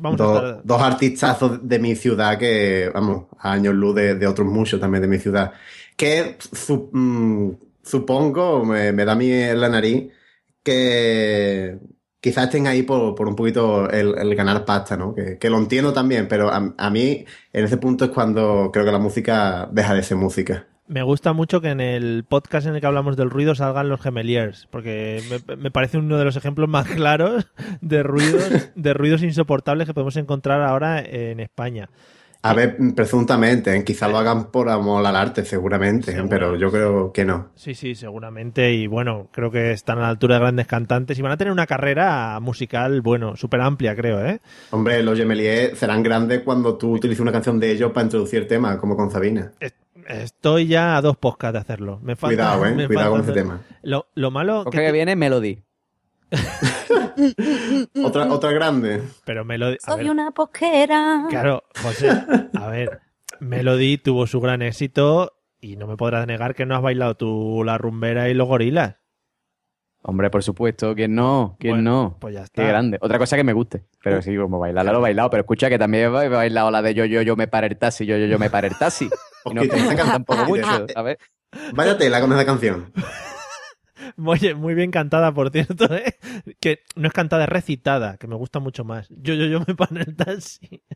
Vamos a Dos, estar... dos artistazos de mi ciudad que, vamos, a años luz de, de otros muchos también de mi ciudad. Que su- mm, supongo, me, me da a mí en la nariz, que quizás estén ahí por, por un poquito el, el ganar pasta, ¿no? Que, lo entiendo también, pero a, a mí en ese punto es cuando creo que la música deja de ser música. Me gusta mucho que en el podcast en el que hablamos del ruido salgan los gemeliers, porque me, me parece uno de los ejemplos más claros de ruidos, de ruidos insoportables que podemos encontrar ahora en España. A ver, presuntamente, ¿eh? quizás lo hagan por amor al arte, seguramente, ¿eh? Pero yo creo que no. Sí, sí, seguramente. Y bueno, creo que están a la altura de grandes cantantes y van a tener una carrera musical, bueno, súper amplia, creo, ¿eh? Hombre, los Gemelier serán grandes cuando tú utilices una canción de ellos para introducir el tema, como con Sabina. Estoy ya a dos podcasts de hacerlo. Me falta, Cuidado, ¿eh? me Cuidado con ese hacer- tema. Lo, lo malo que viene Melody. *laughs* Otra, otra grande. Pero Melody... Soy ver, una posquera. Claro, José, a ver, Melody tuvo su gran éxito y no me podrás negar que no has bailado tú la rumbera y los gorilas. Hombre, por supuesto, ¿quién no? ¿Quién Bueno, no? Pues ya está. Qué grande. Otra cosa que me guste. Pero sí, como bailarla lo he bailado. Pero escucha que también he bailado la de yo, yo, yo me paré el taxi, yo, yo, yo me paré el taxi. *laughs* Y no Ojito, esa can- tampoco mucho, esa- ¿sabes? Vaya tela con esa canción. *laughs* Oye, muy bien cantada, por cierto, ¿eh? Que no es cantada, es recitada, que me gusta mucho más. Yo, yo, yo me paro en el taxi. *laughs*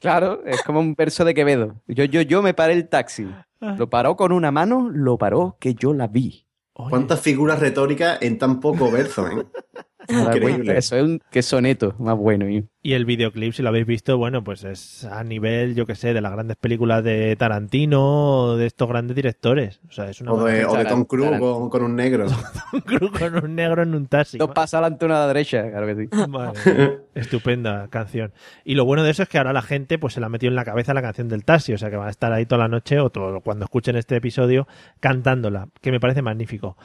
Claro, es como un verso de Quevedo. Yo, yo, yo me paré el taxi. Lo paró con una mano, lo paró que yo la vi. Oye, ¿Cuántas figuras retóricas en tan poco verso, eh? *laughs* Eso es un qué soneto más bueno. Y el videoclip, si lo habéis visto, bueno, pues es a nivel, yo que sé, de las grandes películas de Tarantino o de estos grandes directores. O sea, es una O de, o de Tom Cruise con, con un negro. *laughs* un cruz con un negro en un taxi. Dos pasos adelante, una a la derecha, claro que sí. *laughs* Mía, *laughs* estupenda canción. Y lo bueno de eso es que ahora la gente pues se la ha metido en la cabeza la canción del taxi, o sea que van a estar ahí toda la noche o todo, cuando escuchen este episodio cantándola, que me parece magnífico.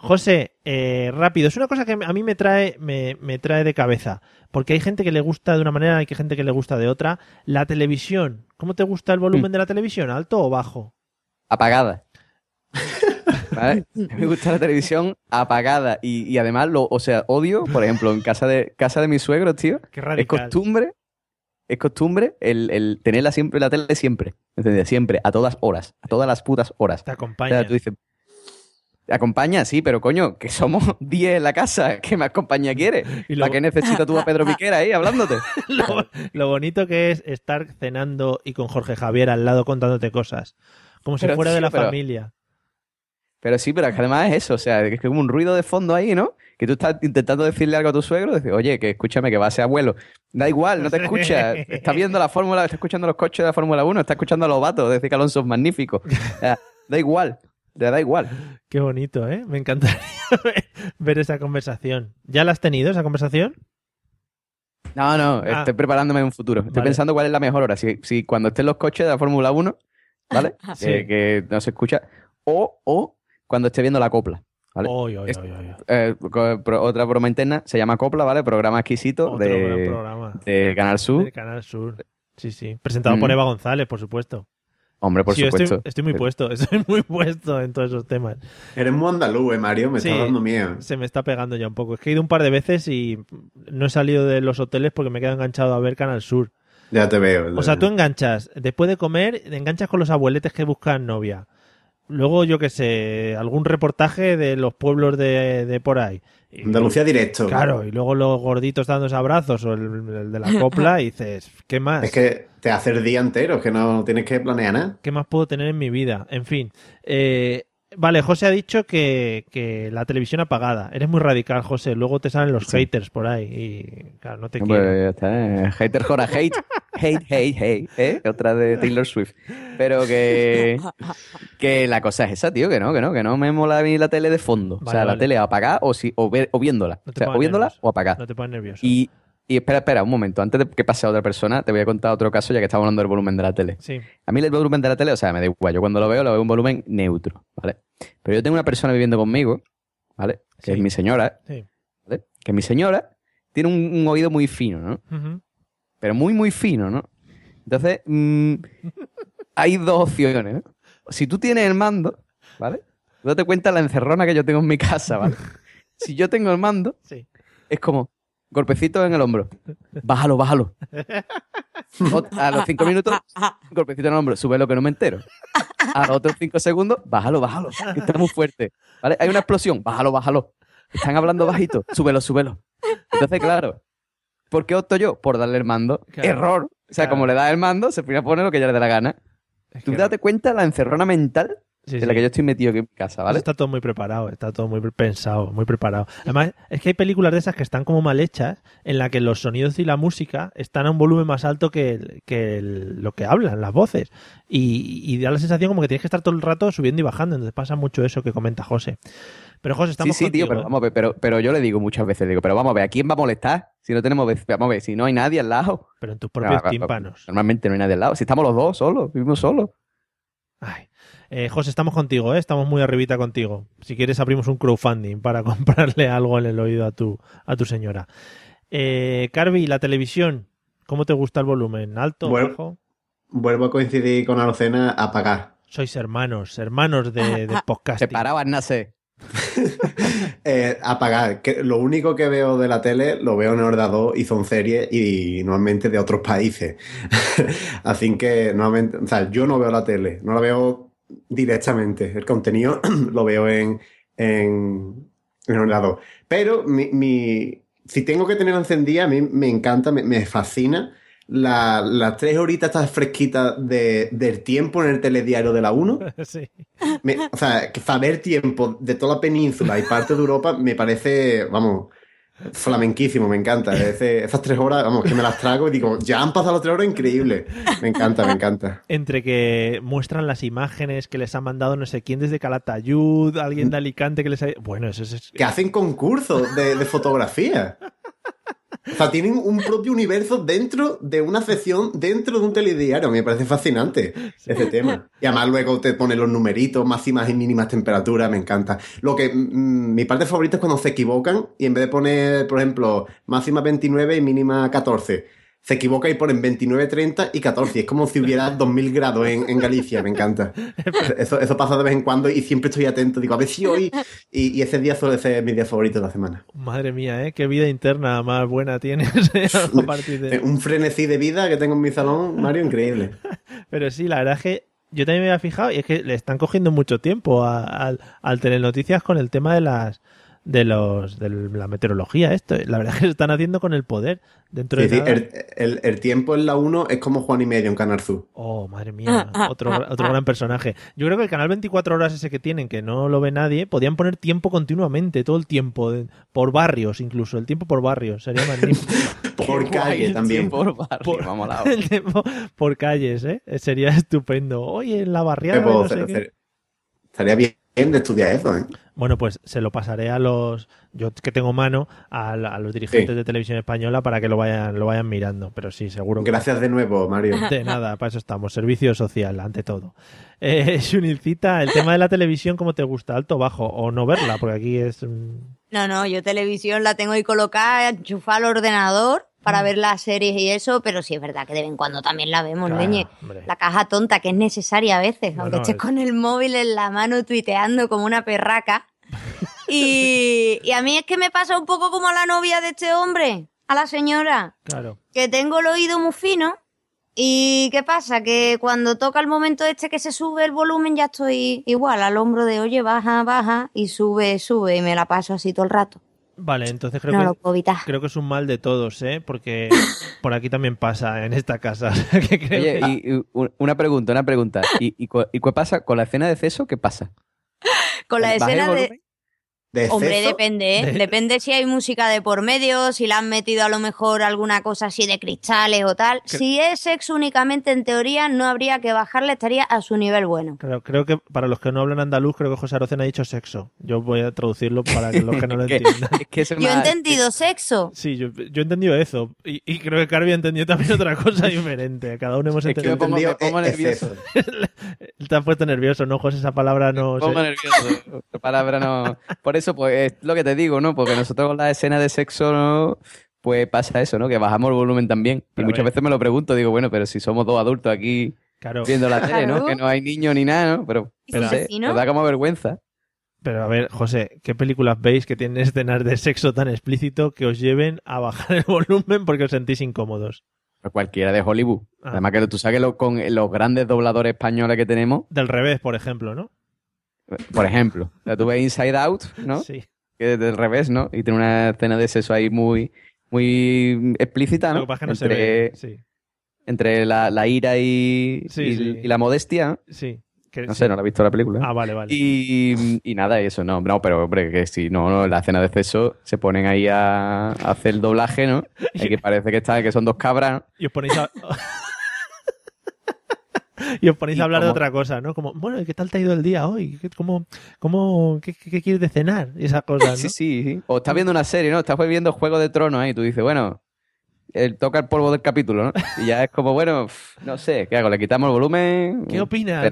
José, eh, rápido, es una cosa que a mí me trae, me, me trae de cabeza, porque hay gente que le gusta de una manera, hay gente que le gusta de otra. La televisión, ¿cómo te gusta el volumen de la televisión? ¿Alto o bajo? Apagada. *laughs* ¿Vale? Me gusta la televisión apagada. Y, y además, lo, o sea, odio, por ejemplo, en casa de, casa de mis suegros, tío. Qué Es costumbre, es costumbre el, el tenerla siempre, la tele siempre. ¿Entiendes? Siempre, a todas horas, a todas las putas horas. Te O acompaña. sea, tú dices, ¿te acompaña? Sí, pero coño, que somos *laughs* 10 en la casa, ¿qué más compañía quieres? ¿Para qué necesitas tú a Pedro Piquera ahí hablándote? *laughs* lo, lo bonito que es estar cenando y con Jorge Javier al lado contándote cosas. Como si Pero, fuera de la pero- familia. Pero sí, pero es que además es eso, o sea, es como un ruido de fondo ahí, ¿no? Que tú estás intentando decirle algo a tu suegro, decir, oye, que escúchame, que va a ser abuelo. Da igual, no te escucha. *laughs* Está viendo la Fórmula, está escuchando los coches de la Fórmula 1, está escuchando a los vatos, decir que Alonso es magnífico. Da igual, le da igual. Qué bonito, ¿eh? Me encantaría *laughs* ver, esa conversación. ¿Ya la has tenido, esa conversación? No, no, Ah. estoy preparándome en un futuro. Estoy Vale. pensando cuál es la mejor hora. Si, si cuando estén los coches de la Fórmula 1, ¿vale? *laughs* Sí. Que, que no se escucha. O, o cuando esté viendo la copla. ¿vale? Oy, oy, Es- oy, oy. Eh, otra broma interna se llama Copla, ¿vale? Programa exquisito Otro de, programa de Canal Sur. Canal Sur. Sí, sí. Presentado Mm. por Eva González, por supuesto. Hombre, por Sí, yo supuesto. estoy, estoy muy puesto, *laughs* estoy muy puesto en todos esos temas. Eres muy andaluz, eh, Mario, me Sí. está dando miedo. Se me está pegando ya un poco. Es que he ido un par de veces y no he salido de los hoteles porque me he quedado enganchado a ver Canal Sur. Ya te veo. O sea, tú enganchas, después de comer, enganchas con los abueletes que buscan novia. Luego, yo qué sé, algún reportaje de los pueblos de, de por ahí. Andalucía directo. Claro, y luego los gorditos dándose abrazos o el, el de la copla y dices, ¿qué más? Es que te hace el día entero, que no tienes que planear nada. ¿Qué más puedo tener en mi vida? En fin. Eh, vale, José ha dicho que, que la televisión apagada. Eres muy radical, José. Luego te salen los haters por ahí. Y claro, no te Hombre, quiero. ya está, eh. Hater Jora, hate. *laughs* Hate, hate, hate. ¿eh? Otra de Taylor Swift. Pero que. Que la cosa es esa, tío, que no, que no, que no me mola a mí la tele de fondo. o Vale, sea, la tele apagada o, si, o, ver- o viéndola. No o sea, o viéndola nervioso. o apagada. No te pones nervioso. Y, y espera, espera, un momento. Antes de que pase a otra persona, te voy a contar otro caso, ya que estamos hablando del volumen de la tele. Sí. A mí el volumen de la tele, o sea, me da igual. Yo cuando lo veo, lo veo en volumen neutro, ¿vale? Pero yo tengo una persona viviendo conmigo, ¿vale? Que Sí. es mi señora, Sí. ¿vale? Que mi señora tiene un, un oído muy fino, ¿no? Ujú. Pero muy, muy fino, ¿no? Entonces, mm, hay dos opciones, ¿no? Si tú tienes el mando, ¿vale? Date cuenta la encerrona que yo tengo en mi casa, ¿vale? Si yo tengo el mando, Sí. es como golpecito en el hombro. Bájalo, bájalo. A los cinco minutos, golpecito en el hombro. Sube lo que no me entero. A los otros cinco segundos, bájalo, bájalo. Que está muy fuerte. ¿Vale? Hay una explosión. Bájalo, bájalo. Están hablando bajito. Súbelo, súbelo. Entonces, claro. ¿Por qué opto yo? Por darle el mando. Claro. Error. O sea, Claro. como le das el mando, se pone a poner lo que ya le dé la gana. Es Tú que- date cuenta la encerrona mental sí, sí. la que yo estoy metido aquí en mi casa, ¿vale? Está todo muy preparado, está todo muy pensado, muy preparado. Además, es que hay películas de esas que están como mal hechas, en la que los sonidos y la música están a un volumen más alto que, que el- lo que hablan, las voces. Y, y da la sensación como que tienes que estar todo el rato subiendo y bajando. Entonces pasa mucho eso que comenta José. Pero José, Sí, estamos sí, tío, contigo, pero ¿eh? vamos a ver, pero, pero yo le digo muchas veces, digo, pero vamos a ver, ¿a quién va a molestar? Si no tenemos, vamos a ver, si no hay nadie al lado. Pero en tus propios ah, tímpanos. Normalmente no hay nadie al lado. Si estamos los dos solos, vivimos solos. Ay. Eh, José, estamos contigo, ¿eh? estamos muy arribita contigo. Si quieres, abrimos un crowdfunding para *laughs* comprarle algo en el oído a tu, a tu señora. Eh, Carvi, la televisión, ¿cómo te gusta el volumen? ¿Alto, bajo? Vuelvo a coincidir con Arocena a pagar. Sois hermanos, hermanos de, de podcasting. Separados nace. *laughs* Eh, a pagar. Que lo único que veo de la tele lo veo en el ordenador y son series y normalmente de otros países. *laughs* Así que normalmente, o sea, yo no veo la tele, no la veo directamente. El contenido *clears throat* lo veo en, en, en el ordenador. Pero mi, mi- si tengo que tenerla encendida, a mí me encanta, me, me fascina la- las tres horitas estas fresquitas de, del tiempo en el telediario de la 1. *laughs* sí. Me- o sea, saber tiempo de toda la península y parte de Europa me parece, vamos, flamenquísimo, me encanta. Ese- esas tres horas, vamos, que me las trago y digo, ya han pasado las tres horas, increíble. Me encanta, me encanta. Entre que muestran las imágenes que les ha mandado no sé quién desde Calatayud, alguien de Alicante que les ha... Bueno, eso es... Que hacen concursos de, de fotografía. O sea, tienen un propio universo dentro de una sección, dentro de un telediario. Me parece fascinante ese tema. Y además luego te ponen los numeritos, máximas y mínimas temperaturas, me encanta. Lo que mm, mi parte favorita es cuando se equivocan y en vez de poner, por ejemplo, máxima 29 y mínima 14, se equivoca y ponen 29, 30 y 14. Es como si hubiera *laughs* 2000 grados en, en Galicia, me encanta. *laughs* Eso, eso pasa de vez en cuando y siempre estoy atento. Digo, a ver si hoy... Y, y ese día suele ser mi día favorito de la semana. Madre mía, ¿eh? Qué vida interna más buena tienes *laughs* ¿eh? a partir de... Un frenesí de vida que tengo en mi salón, Mario, increíble. Pero sí, la verdad es que yo también me había fijado y es que le están cogiendo mucho tiempo a- al, al Telenoticias con el tema de las de los de la meteorología esto la verdad es que se están haciendo con el poder dentro Sí, de sí, el, el- el tiempo en la 1 es como Juan y medio en Canal Sur. Oh, madre mía, otro, otro gran personaje. Yo creo que el canal 24 horas ese que tienen, que no lo ve nadie, podían poner tiempo continuamente, todo el tiempo, por barrios incluso, el tiempo por barrios, sería *laughs* magnífico. Por calle guay, también. sí, Por barrio, Por- vamos a la *laughs* el tiempo por calles, ¿eh? Sería *laughs* estupendo. Oye, en la barriada, Eh, no sé hacer- qué. hacer- Estaría bien de estudiar eso, ¿eh? Bueno, pues se lo pasaré a los, yo que tengo mano, a, los dirigentes Sí. de televisión española para que lo vayan, lo vayan mirando. Pero sí, seguro que Gracias de nuevo, Mario. *laughs* de nada, para eso estamos. Servicio social, ante todo. Eh, *laughs* Shunilcita, el tema de la televisión, ¿cómo te gusta? ¿Alto o bajo? O no verla, porque aquí es... mm, No, no, yo televisión la tengo ahí colocada, enchufada al ordenador para ver las series y eso, pero sí es verdad que de vez en cuando también la vemos, Claro, leñe. La caja tonta, que es necesaria a veces, Bueno, aunque estés es- con el móvil en la mano tuiteando como una perraca. *laughs* Y, y a mí es que me pasa un poco como a la novia de este hombre, a la señora, Claro. que tengo el oído muy fino. ¿Y qué pasa? Que cuando toca el momento este que se sube el volumen ya estoy igual al hombro de, oye, baja, baja, y sube, sube, y me la paso así todo el rato. Vale, entonces creo no que lo puedo evitar. creo que es un mal de todos, ¿eh? Porque *laughs* por aquí también pasa en esta casa. *laughs* que creo Oye, que- y, y un- una pregunta, una pregunta. ¿Y, y, cu- y qué pasa con la escena de ceso? ¿Qué pasa? Con la ¿Baja el escena de... Hombre, depende, ¿eh? De- Depende si hay música de por medio, si le han metido a lo mejor alguna cosa así de cristales o tal. Que- Si es sexo únicamente, en teoría, no habría que bajarle, estaría a su nivel bueno. Creo, creo que para los que no hablan andaluz, creo que José Arocena ha dicho sexo. Yo voy a traducirlo para que los que no lo *laughs* Es que- entiendan. es que es Yo he entendido sexo. Sí, yo, yo he entendido eso. Y, y creo que Carvi ha entendido también otra cosa diferente. Cada uno hemos Es que Yo he entendido. me pongo- entendido me pongo e- nervioso. exceso. *laughs* Te has puesto nervioso, ¿no, José? Esa palabra no... Me pongo sé. nervioso. La palabra no. Por *laughs* eso, pues, es lo que te digo, ¿no? Porque nosotros con la escena de sexo, ¿no? Pues pasa eso, ¿no? Que bajamos el volumen también. Pero y muchas ver. veces me lo pregunto, digo, bueno, pero si somos dos adultos aquí Claro. viendo la tele, ¿no? Claro. Que no hay niños ni nada, ¿no? Pero, nos da como vergüenza. Pero a ver, José, ¿qué películas veis que tienen escenas de sexo tan explícito que os lleven a bajar el *laughs* volumen porque os sentís incómodos? Pues cualquiera de Hollywood. Ah. Además que tú sabes que lo- con los grandes dobladores españoles que tenemos, Del revés, por ejemplo, ¿no? Por ejemplo, tú ves Inside Out, ¿no? Sí. Que es del revés, ¿no? Y tiene una escena de sexo ahí muy, muy explícita, Lo ¿no? que pasa es que no entre, se ve. Sí, entre la, la ira y, Sí, y, sí. y la modestia, ¿no? sí. Que- No sé, no la he visto la película. Ah, vale, vale. Y, y nada, eso no, no, pero hombre, que si no, no, en la escena de sexo se ponen ahí a, a hacer el doblaje, ¿no? *laughs* Y que parece que está, que son dos cabras, ¿no? Y os ponéis a... *laughs* *laughs* y os ponéis a hablar de otra cosa, ¿no? Como, bueno, ¿y ¿qué tal te ha ido el día hoy? ¿Qué- ¿Cómo, cómo, qué, qué- qué quieres de cenar? Y esas cosas, ¿no? *laughs* Sí, sí, sí. O estás viendo una serie, ¿no? Estás viendo Juego de Tronos ahí y tú dices, bueno, él toca el polvo del capítulo, ¿no? Y ya es como, bueno, no sé, ¿qué hago? ¿Le quitamos el volumen? ¿Qué opinas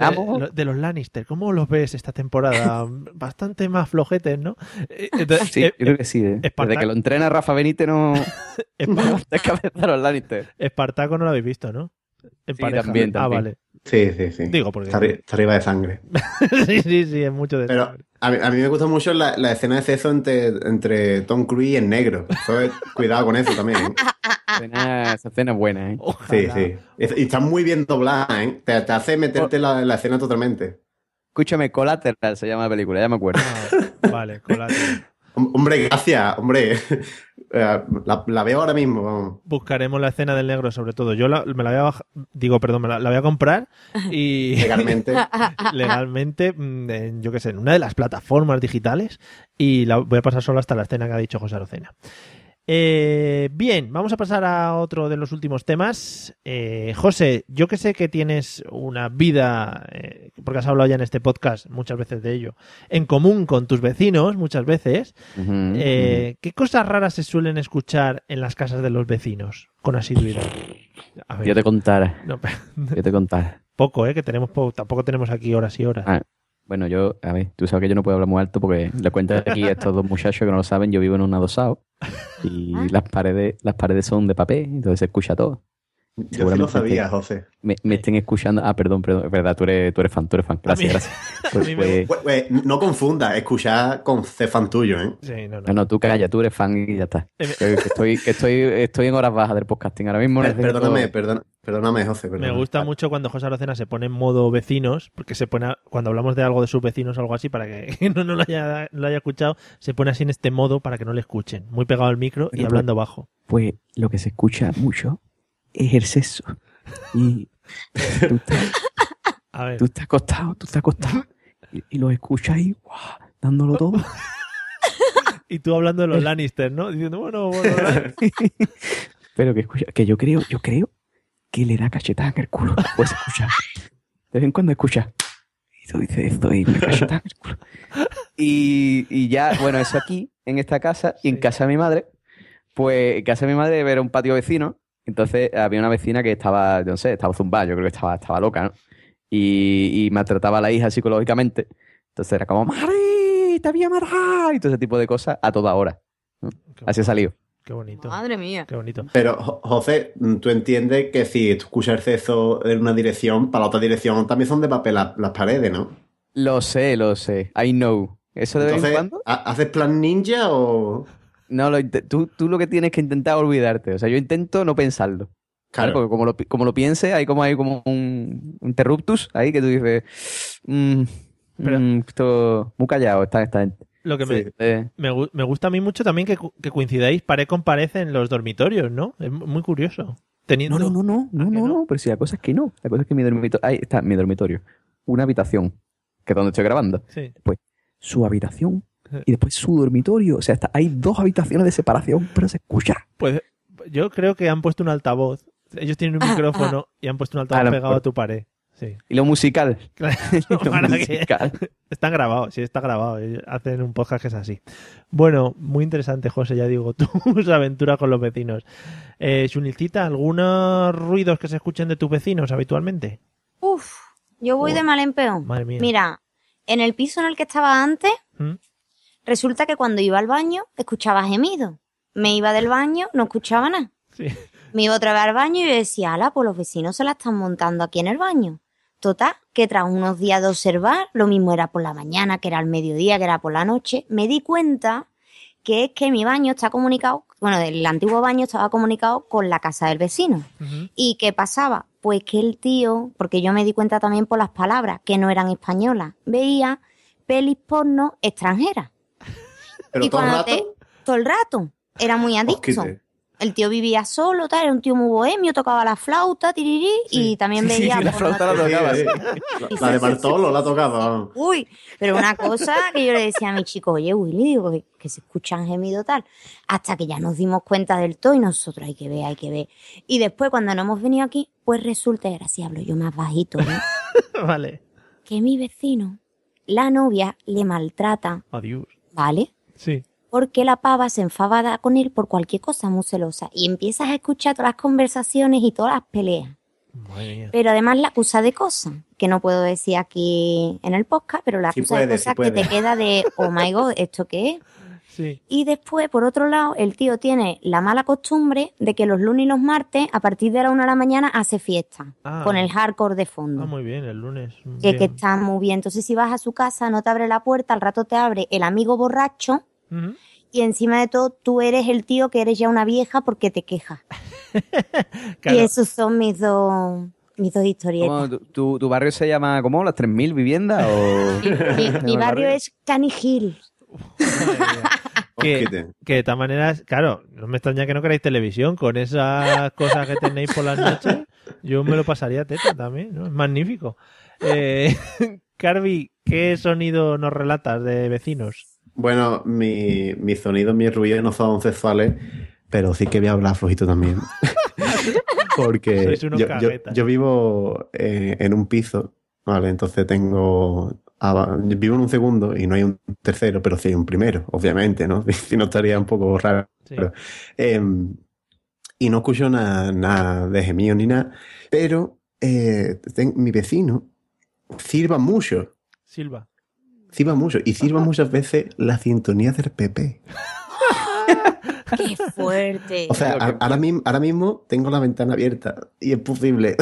de, los Lannister? ¿Cómo los ves esta temporada? *laughs* Bastante más flojetes, ¿no? Eh, entonces, Sí, eh, yo creo que sí. ¿eh? Espartaco- Desde que lo entrena Rafa Benítez no... Espa- Te cabeza a los Lannister. Espartaco no lo habéis visto, ¿no? En Sí, pareja. también, Ah, también. vale. Sí, sí, sí. Digo, porque- Está, está arriba de sangre. *laughs* sí, sí, sí, es mucho de Pero a mí, a mí me gusta mucho la, la escena de sexo entre, entre Tom Cruise y el negro. Eso es- cuidado con eso también. ¿eh? Escena- Esa escena es buena, ¿eh? Ojalá. Sí, sí. Es- Y está muy bien doblada, ¿eh? Te, te hace meterte en la, la escena totalmente. Escúchame, Collateral se llama la película, ya me acuerdo. Ah, vale, colate. Hom- Hombre, gracias, hombre. Eh, La, la veo ahora mismo, vamos. Buscaremos la escena del negro, sobre todo. Yo la- me la voy a bajar- digo, perdón, me la, la voy a comprar y *laughs* Legalmente. legalmente, mm, en, yo qué sé, en una de las plataformas digitales y la voy a pasar solo hasta la escena que ha dicho José Arocena. Eh, bien, vamos a pasar a otro de los últimos temas. Eh, José, yo que sé que tienes una vida, eh, porque has hablado ya en este podcast muchas veces de ello, en común con tus vecinos, muchas veces. Eh, ¿Qué cosas raras se suelen escuchar en las casas de los vecinos con asiduidad? A ujú. ver, Yo te contara, no, *laughs* yo te contara. poco, ¿eh? Que tenemos po- tampoco tenemos aquí horas y horas. Ah, Bueno, yo, a ver, tú sabes que yo no puedo hablar muy alto porque le cuento aquí a estos dos muchachos que no lo saben, yo vivo en un adosado y Ah. las paredes, las paredes son de papel, entonces se escucha todo. Yo sí lo sabía, te- José. Me, me estén escuchando. Ah, perdón, perdón, es verdad, tú eres, tú eres fan, tú eres fan. Gracias, gracias. *laughs* Pues, pues, Pues, pues, no confunda, escuchar con C fan tuyo, ¿eh? Sí, no, no. no, no, tú calla, tú eres fan y ya está. Que estoy, que estoy, estoy en horas bajas del podcasting ahora mismo. Per- necesito- Perdóname, perdón- perdóname, José. Me perdóname. gusta mucho cuando José Arocena se pone en modo vecinos, porque se pone, a- cuando hablamos de algo de sus vecinos o algo así, para *laughs* que no, no lo, haya, no lo haya escuchado, se pone así en este modo para que no le escuchen. Muy pegado al micro y hablando bajo. Pues lo que se escucha mucho es el sexo. Y tú estás, A ver, tú estás acostado, tú estás acostado y, y lo escuchas ahí, dándolo todo. *laughs* y tú hablando de los Lannister, ¿no? Diciendo, bueno, bueno, *laughs* bueno. Pero que escucha, que yo creo, yo creo que le da cachetada en el culo. Puedes escuchar. De vez en cuando escucha. Y tú dices, estoy me cachetada en el culo. Y, y ya, bueno, eso aquí, en esta casa, y en casa de mi madre, pues en casa de mi madre era un patio vecino. Entonces había una vecina que estaba, no sé, estaba zumbada, yo creo que estaba, estaba loca, ¿no? Y, y maltrataba a la hija psicológicamente. Entonces era como, ¡Mari! ¡Te voy a matar! Y todo ese tipo de cosas a toda hora. ¿no? Así ha salido. Qué bonito. Madre mía. Qué bonito. Pero, Jo- José, tú entiendes que si tú escuchas el sexo en una dirección, para la otra dirección también son de papel la- las paredes, ¿no? Lo sé, lo sé. I know. ¿Eso de vez en cuando? ¿ha- ¿haces plan ninja o...? No, lo tú, tú lo que tienes que intentar es olvidarte. O sea, yo intento no pensarlo. ¿vale? Claro. Porque como lo, como lo pienses, hay como, hay como un interruptus ahí que tú dices, mm, Pero- mm, esto, muy callado está esta gente. Lo que me, Sí. Eh, me, gu- me gusta a mí mucho también que, que coincidáis pared con pared en los dormitorios, ¿no? Es mu- muy curioso. Teniendo... no, no, no, no, no, ¿A que no, no? no, pero si la cosa es que no. La cosa es que mi dormitorio, ahí está mi dormitorio. Una habitación, que es donde estoy grabando. Sí. Su habitación y después su dormitorio. O sea, está, hay dos habitaciones de separación, pero se escucha. Pues yo creo que han puesto un altavoz. Ellos tienen un Ah, micrófono y han puesto un altavoz pegado a tu pared. Sí. Y lo musical. *laughs* Claro, *laughs* Lo para que- musical. Están grabados, sí, está grabado. Ellos Hacen un podcast que es así. Bueno, muy interesante, José, ya digo, *laughs* tus aventuras con los vecinos. Eh, ¿algunos ruidos que se escuchen de tus vecinos habitualmente? Uf, yo voy de mal en peor. Madre mía. Mira, en el piso en el que estaba antes, ¿Mm? resulta que cuando iba al baño escuchaba gemidos. Me iba del baño, no escuchaba nada. Sí. Me iba otra vez al baño y yo decía, ala, pues los vecinos se la están montando aquí en el baño. Total, que tras unos días de observar, lo mismo era por la mañana, que era al mediodía, que era por la noche, me di cuenta que es que mi baño está comunicado, bueno, el antiguo baño estaba comunicado con la casa del vecino. ¿Y qué pasaba? Pues que el tío, porque yo me di cuenta también por las palabras, que no eran españolas, veía pelis porno extranjeras. Pero y todo el cuando rato... te- todo el rato. Era muy adicto. Osquite. El tío vivía solo, tal, era un tío muy bohemio, tocaba la flauta, tirirí, y también Sí, veía la porno flauta la Sí, tocaba. sí. La de Bartolo la tocaba. Uy, pero una cosa que yo le decía a mi chico, oye, Willy, digo que, que se escuchan gemido tal, hasta que ya nos dimos cuenta del todo y nosotros hay que ver, hay que ver. Y después cuando no hemos venido aquí, pues resulta, y ahora sí hablo yo más bajito, ¿no? *laughs* vale. que mi vecino, la novia, le maltrata, Adiós. ¿vale? Sí. Porque la pava se enfada con él por cualquier cosa muy celosa y empiezas a escuchar todas las conversaciones y todas las peleas. Pero además la acusa de cosas, que no puedo decir aquí en el podcast, pero la Sí acusa de sí cosas que te queda de, *laughs* oh my god, ¿esto qué es? Sí. Y después, por otro lado, el tío tiene la mala costumbre de que los lunes y los martes, a partir de la una de la mañana, hace fiesta. Ah. Con el hardcore de fondo. Ah, muy bien, el lunes. que, Bien. que está muy bien. Entonces, si vas a su casa, no te abre la puerta, al rato te abre el amigo borracho Y encima de todo, tú eres el tío que eres ya una vieja porque te quejas. *laughs* Claro. Y esos son mis dos, mis dos historietas. ¿Cómo, tu, tu- tu barrio se llama, ¿cómo? ¿Las 3.000 viviendas? O... *laughs* *laughs* Mi, barrio barrio? es Canny Hill. Que de todas maneras, claro, no me extraña que no queráis televisión con esas cosas que tenéis por las noches. Yo me lo pasaría teta también, ¿no? Es magnífico. Eh, Carvi, ¿qué sonido nos relatas de vecinos? Bueno, mi, mi sonido, mi ruido no son sexuales, pero sí que voy a hablar flojito también. *laughs* Porque yo, yo- caguetas. yo vivo eh, en un piso, ¿vale? Entonces tengo... aba- Vivo en un segundo y no hay un tercero, pero sí hay un primero, obviamente, ¿no? *laughs* Si no estaría un poco raro. Sí. Em, y no escucho nada nada de gemido ni nada, pero eh, ten- mi vecino sirva mucho, Silva. Sirva mucho, y sirva muchas veces la sintonía del PP. ¡Qué fuerte! O sea, a- ahora, mismo, ahora mismo tengo la ventana abierta y es posible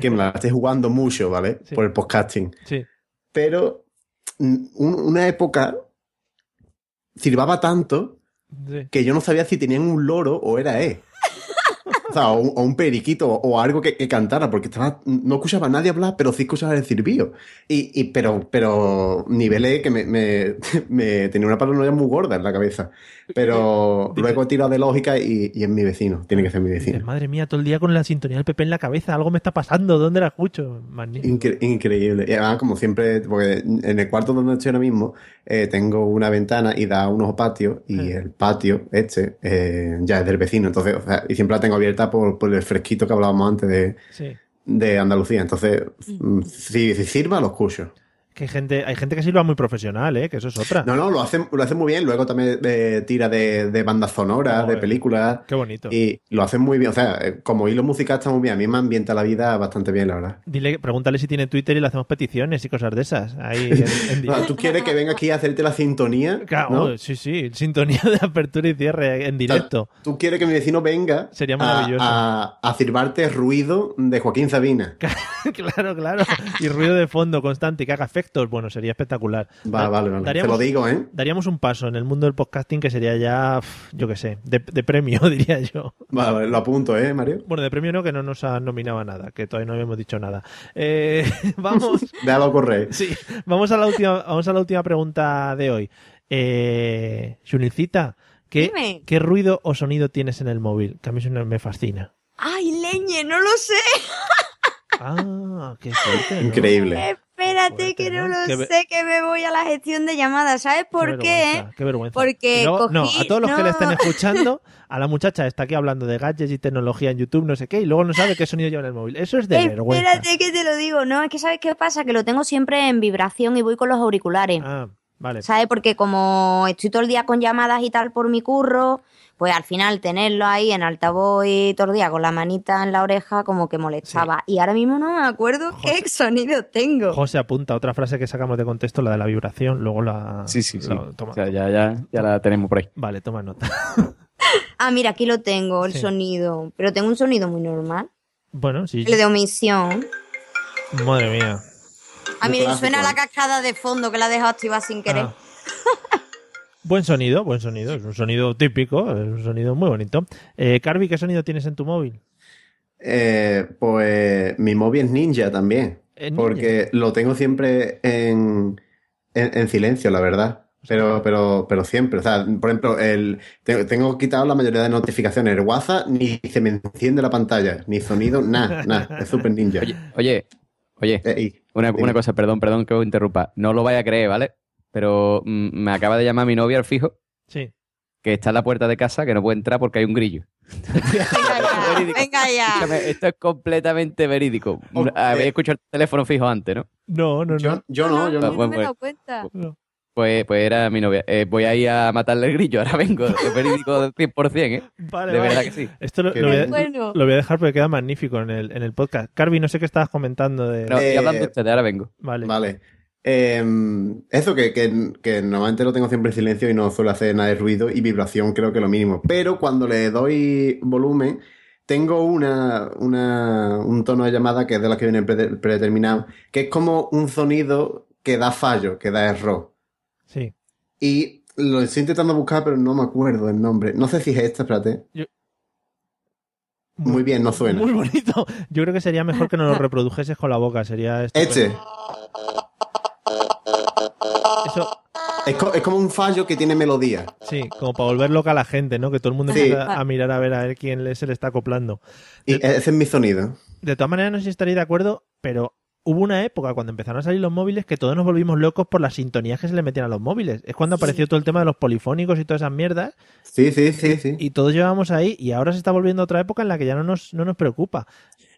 que me la esté jugando mucho, ¿vale? Sí. Por el podcasting. Sí. Pero mm, un- una época sirvaba tanto sí. que yo no sabía si tenían un loro o era él. O sea, o un, o un periquito o algo que, que cantara, porque estaba, no escuchaba a nadie hablar, pero sí escuchaba el silbido. Y, y- pero, pero nivelé que me, me- *laughs* me tenía una paranoia muy gorda en la cabeza. Pero *laughs* luego he tirado de lógica y, y es mi vecino, tiene que ser mi Dices, vecino. madre mía, todo el día con la sintonía del PP en la cabeza, algo me está pasando, ¿dónde la escucho? Incre- increíble. Y además, como siempre, porque en el cuarto donde estoy ahora mismo, eh, tengo una ventana y da a unos patios, y Ah. el patio, este, eh, ya es del vecino. Entonces, o sea, y siempre la tengo abierta por, por el fresquito que hablábamos antes de, Sí. de Andalucía. Entonces, mm, si, si sirva, lo escucho. Que hay gente, hay gente que sí lo muy profesional, ¿eh? Que eso es otra. No, no, lo hacen, lo hacen muy bien. Luego también eh, tira de, de bandas sonoras, de películas. Qué bonito. Y lo hacen muy bien. O sea, eh, como hilo musical está muy bien. A mí me ambienta la vida bastante bien, la verdad. Dile, pregúntale si tiene Twitter y le hacemos peticiones y cosas de esas. Ahí en, en. *laughs* ¿Tú quieres que venga aquí a hacerte la sintonía? Claro, ¿no? sí, sí, sintonía de apertura y cierre en directo. ¿Tú quieres que mi vecino venga Sería a- maravilloso. a, a cirbarte ruido de Joaquín Sabina? *laughs* claro, claro. Y ruido de fondo constante y que haga efectos. Bueno, sería espectacular. Va, Da- vale, vale. Te daríamos- lo digo, ¿eh? Daríamos un paso en el mundo del podcasting que sería ya, yo qué sé, de, de premio, *laughs* diría yo. Vale, vale, lo apunto, ¿eh, Mario? Bueno, de premio no, que no nos han nominado a nada, que todavía no habíamos dicho nada. Eh, *laughs* vamos, *laughs* Déjalo correr. sí, vamos a la última, vamos a la última pregunta de hoy. Eh, Junilcita, ¿qué, Dime. ¿qué ruido o sonido tienes en el móvil? Que a mí eso me fascina. ¡Ay, leñe! ¡No lo sé! Ah, qué fuerte. ¿no? Increíble. Espérate que no ¿no? lo Qué sé, que me voy a la gestión de llamadas. ¿Sabes por qué? vergüenza, Qué vergüenza. Porque Y luego- no, a todos los que le estén *laughs* escuchando, a la muchacha está aquí hablando de gadgets y tecnología en YouTube, no sé qué, y luego no sabe qué sonido lleva en el móvil. Eso es de vergüenza. Espérate que te lo digo. No, es que ¿sabes qué pasa? Que lo tengo siempre en vibración y voy con los auriculares. Ah, vale. ¿Sabes? Porque como estoy todo el día con llamadas y tal por mi curro, pues al final tenerlo ahí en altavoz y todo el día con la manita en la oreja como que molestaba. Y ahora mismo no me acuerdo qué sonido tengo. José apunta otra frase que sacamos de contexto, la de la vibración, luego la... Sí, sí, sí. la- toma. O sea, ya, ya, ya la tenemos por ahí. Vale, toma nota. Ah, mira, aquí lo tengo, el Sí. sonido. Pero tengo un sonido muy normal. Bueno, sí. El de omisión. Madre mía. Ah, mira, y clásico, suena la ¿eh? cascada de fondo que la he dejado activar sin querer. Ah. *laughs* Buen sonido, buen sonido. Es un sonido típico, es un sonido muy bonito. Eh, Carvi, ¿qué sonido tienes en tu móvil? Eh, pues mi móvil es ninja también. ¿Es ninja? Porque lo tengo siempre en, en, en silencio, la verdad. Pero, pero, pero siempre. O sea, por ejemplo, el, te- tengo quitado la mayoría de notificaciones. El WhatsApp ni se me enciende la pantalla, ni sonido, nada, nada. Es súper ninja. Oye, oye, oye, Eh, y- una, una cosa, perdón, perdón que os interrumpa. No lo vaya a creer, ¿vale? Pero mm, me acaba de llamar mi novia al fijo, Sí. que está en la puerta de casa, que no puede entrar porque hay un grillo. Venga ya, *laughs* venga ya. Escúchame, esto es completamente verídico. Oh, Habéis eh. escuchado el teléfono fijo antes, ¿no? No, no, no. Yo, yo no, yo Ah, no. bueno, me he dado pues. cuenta. No. Pues, pues era mi novia. Eh, voy a ir a matarle el grillo, ahora vengo. Es verídico del 100%, ¿eh? Vale, De vale. verdad que sí. Esto lo, voy a. Bueno. lo voy a dejar porque queda magnífico en el, en el podcast. Carvi, no sé qué estabas comentando de... No, Eh, hablando ustedes, ahora vengo. Vale. Vale. Eh, eso, que, que, que normalmente lo tengo siempre en silencio y no suelo hacer nada de ruido y vibración creo que lo mínimo. Pero cuando le doy volumen, tengo una, una, un tono de llamada que es de los que viene prede- predeterminado, que es como un sonido que da fallo, que da error. Sí. Y lo estoy intentando buscar, pero no me acuerdo el nombre. No sé si es esta, espérate. Muy bien, no suena. Muy bonito. Yo creo que sería mejor que nos lo reprodujeses con la boca. Sería estupendo. Este. Eso, Es, co- es como un fallo que tiene melodía. sí, como para volver loca a la gente, ¿no? Que todo el mundo Sí. empieza a mirar a ver a ver quién le, se le está acoplando. Y ese es mi sonido. De todas maneras, no sé si estaréis de acuerdo, pero hubo una época cuando empezaron a salir los móviles que todos nos volvimos locos por las sintonías que se le metían a los móviles. Es cuando apareció todo el tema de los polifónicos y todas esas mierdas, Sí, sí, sí, sí. y todos llevábamos ahí, y ahora se está volviendo otra época en la que ya no nos, no nos preocupa.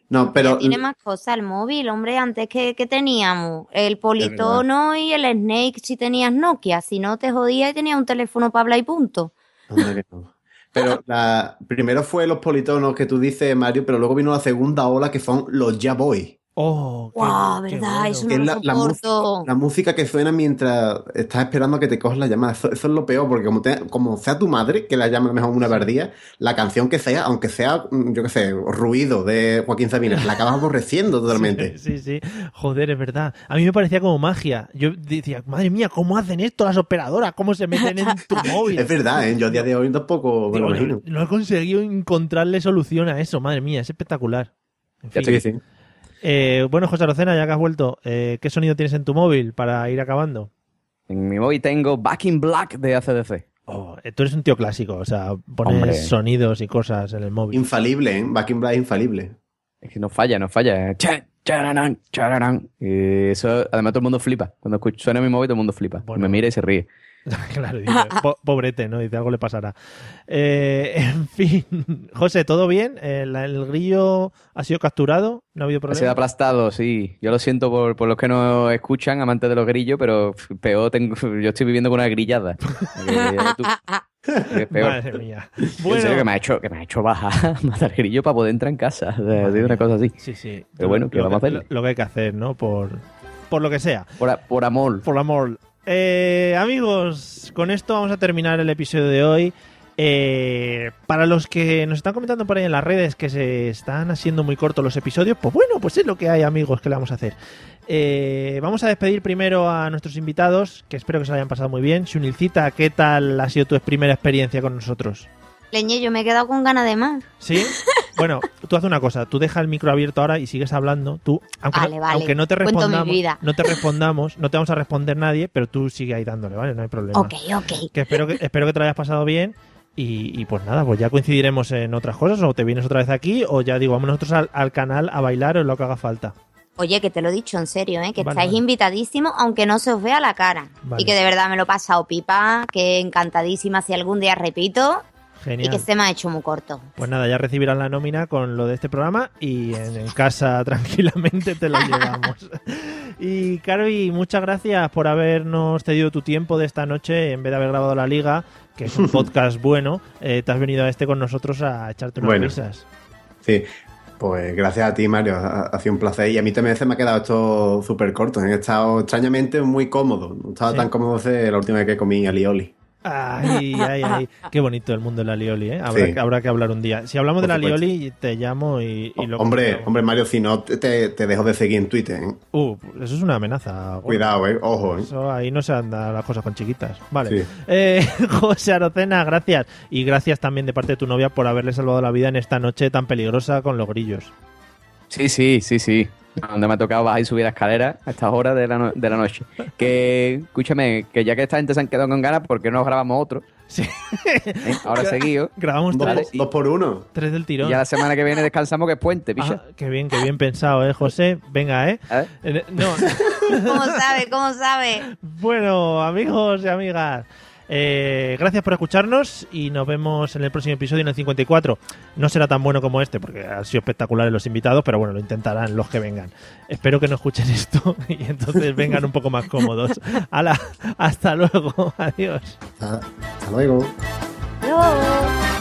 No, pero tiene más cosas el móvil, hombre. Antes que, que teníamos el politono y el Snake si tenías Nokia. Si no te jodía y tenías un teléfono para hablar y punto. No. Pero *laughs* la, primero fue los politonos que tú dices, Mario, pero luego vino la segunda ola que son los Ya Boy. Oh, qué, ¡Guau! qué ¿Verdad? bueno. Eso Que no es lo la, la soporto. música, la música que suena mientras estás esperando a que te cojas la llamada. Eso, eso es lo peor, porque como, te- como sea tu madre, que la llama a lo mejor una verdía, la canción que sea, aunque sea, mm, yo qué sé, ruido de Joaquín Sabina, la acabas aborreciendo *laughs* totalmente. Sí, sí, sí. Joder, es verdad. A mí me parecía como magia. Yo decía, madre mía, ¿cómo hacen esto las operadoras? ¿Cómo se meten en tu *laughs* móvil? Es verdad, ¿eh? Yo a día de hoy tampoco me Digo, lo no, imagino. no he conseguido encontrarle solución a eso, madre mía, es espectacular. En Ya fin. estoy Sí, sí. Eh, bueno, José Arocena, ya que has vuelto, eh, ¿qué sonido tienes en tu móvil para ir acabando? En mi móvil tengo Back in Black de ACDC. Oh, eh, tú eres un tío clásico, o sea, pones Hombre. sonidos y cosas en el móvil. Infalible, ¿eh? Back in Black infalible. Es que no falla, no falla. Cha, chararán, chararán. Y eso, además todo el mundo flipa. Cuando escucho, suena mi móvil todo el mundo flipa. Bueno. Me mira y se ríe. *laughs* claro, dice, *laughs* po- pobrete, ¿no? Dice, algo le pasará. Eh, *laughs* en fin, José, ¿todo bien? ¿El, el grillo ha sido capturado? ¿No ha habido Ha problema? sido aplastado, sí. Yo lo siento por, por los que no escuchan, amantes de los grillos, pero peor tengo. Yo estoy viviendo con una grillada. Eh, es peor. Madre mía. En serio, que me ha hecho, que me ha hecho bajar, matar grillo para poder entrar en casa. De una cosa así. sí, sí. Pero bueno, ¿qué lo, vamos a lo- hacer? lo que hay que hacer, ¿no? Por, por lo que sea. Por, por amor. Por amor. Eh, amigos, con esto vamos a terminar el episodio de hoy. Eh, para los que nos están comentando por ahí en las redes que se están haciendo muy cortos los episodios, pues bueno, pues es lo que hay, amigos, que le vamos a hacer. Eh, vamos a despedir primero a nuestros invitados, que espero que se lo hayan pasado muy bien. Shunilcita, ¿qué tal ha sido tu primera experiencia con nosotros? Leñe, yo me he quedado con ganas de más. ¿Sí? *laughs* Bueno, tú haz una cosa, tú deja el micro abierto ahora y sigues hablando. Tú, aunque, Vale, no, vale. aunque no te respondamos, no te respondamos, no te vamos a responder nadie, pero tú sigue ahí dándole, ¿vale? No hay problema. Ok, ok. Que espero que espero que te lo hayas pasado bien y, y pues nada, pues ya coincidiremos en otras cosas o te vienes otra vez aquí o ya digo, vamos nosotros al, al canal a bailar o lo que haga falta. Oye, que te lo he dicho en serio, ¿eh? que Vale, estáis vale. invitadísimos, aunque no se os vea la cara. Vale. Y que de verdad me lo he pasado pipa, que encantadísima si algún día repito y Genial. que se me ha hecho muy corto. Pues nada, ya recibirás la nómina con lo de este programa y en, en casa *laughs* tranquilamente te lo llevamos. y Carvi, muchas gracias por habernos cedido tu tiempo de esta noche en vez de haber grabado la liga, que es un *laughs* podcast bueno. eh, te has venido a este con nosotros a echarte unas Bueno. risas. Sí, pues gracias a ti, Mario. Ha, ha sido un placer. Y a mí también se me ha quedado esto súper corto. He estado extrañamente muy cómodo. No estaba Sí. tan cómodo de la última vez que comí alioli. Ay, ay, ay. Qué bonito el mundo de la Lioli, ¿eh? Habrá, Sí. que, habrá que hablar un día. Si hablamos Por de la supuesto. Lioli, te llamo y, y lo hombre, hombre, Mario, si no, te, te dejo de seguir en Twitter. ¿eh? Uh, eso es una amenaza. Cuidado, eh. Ojo, eh. Eso ahí no se andan las cosas con chiquitas. Vale. Sí. Eh, *laughs* José Arocena, gracias. Y gracias también de parte de tu novia por haberle salvado la vida en esta noche tan peligrosa con los grillos. Sí, sí, sí, sí. Donde me ha tocado bajar y subir la escalera a estas horas de la, no- de la noche. Que, escúchame, que ya que esta gente se han quedado con ganas, ¿por qué no grabamos otro? Sí. ¿Eh? Ahora seguido. Grabamos Dos, tres, dos por uno. tres del Y tirón. ya la semana que viene descansamos que es puente, picha. Ah, qué bien, qué bien pensado, ¿eh, José? Venga, ¿eh? ¿Eh? Eh, No, *laughs* ¿Cómo sabe? ¿Cómo sabe? Bueno, amigos y amigas, eh, gracias por escucharnos y nos vemos en el próximo episodio en el 54. No será tan bueno como este porque han sido espectaculares los invitados, pero bueno, lo intentarán los que vengan. Espero que no escuchen esto *laughs* y entonces vengan un poco más cómodos. *laughs* Hala, hasta luego, *laughs* adiós. Hasta, hasta luego. Luego.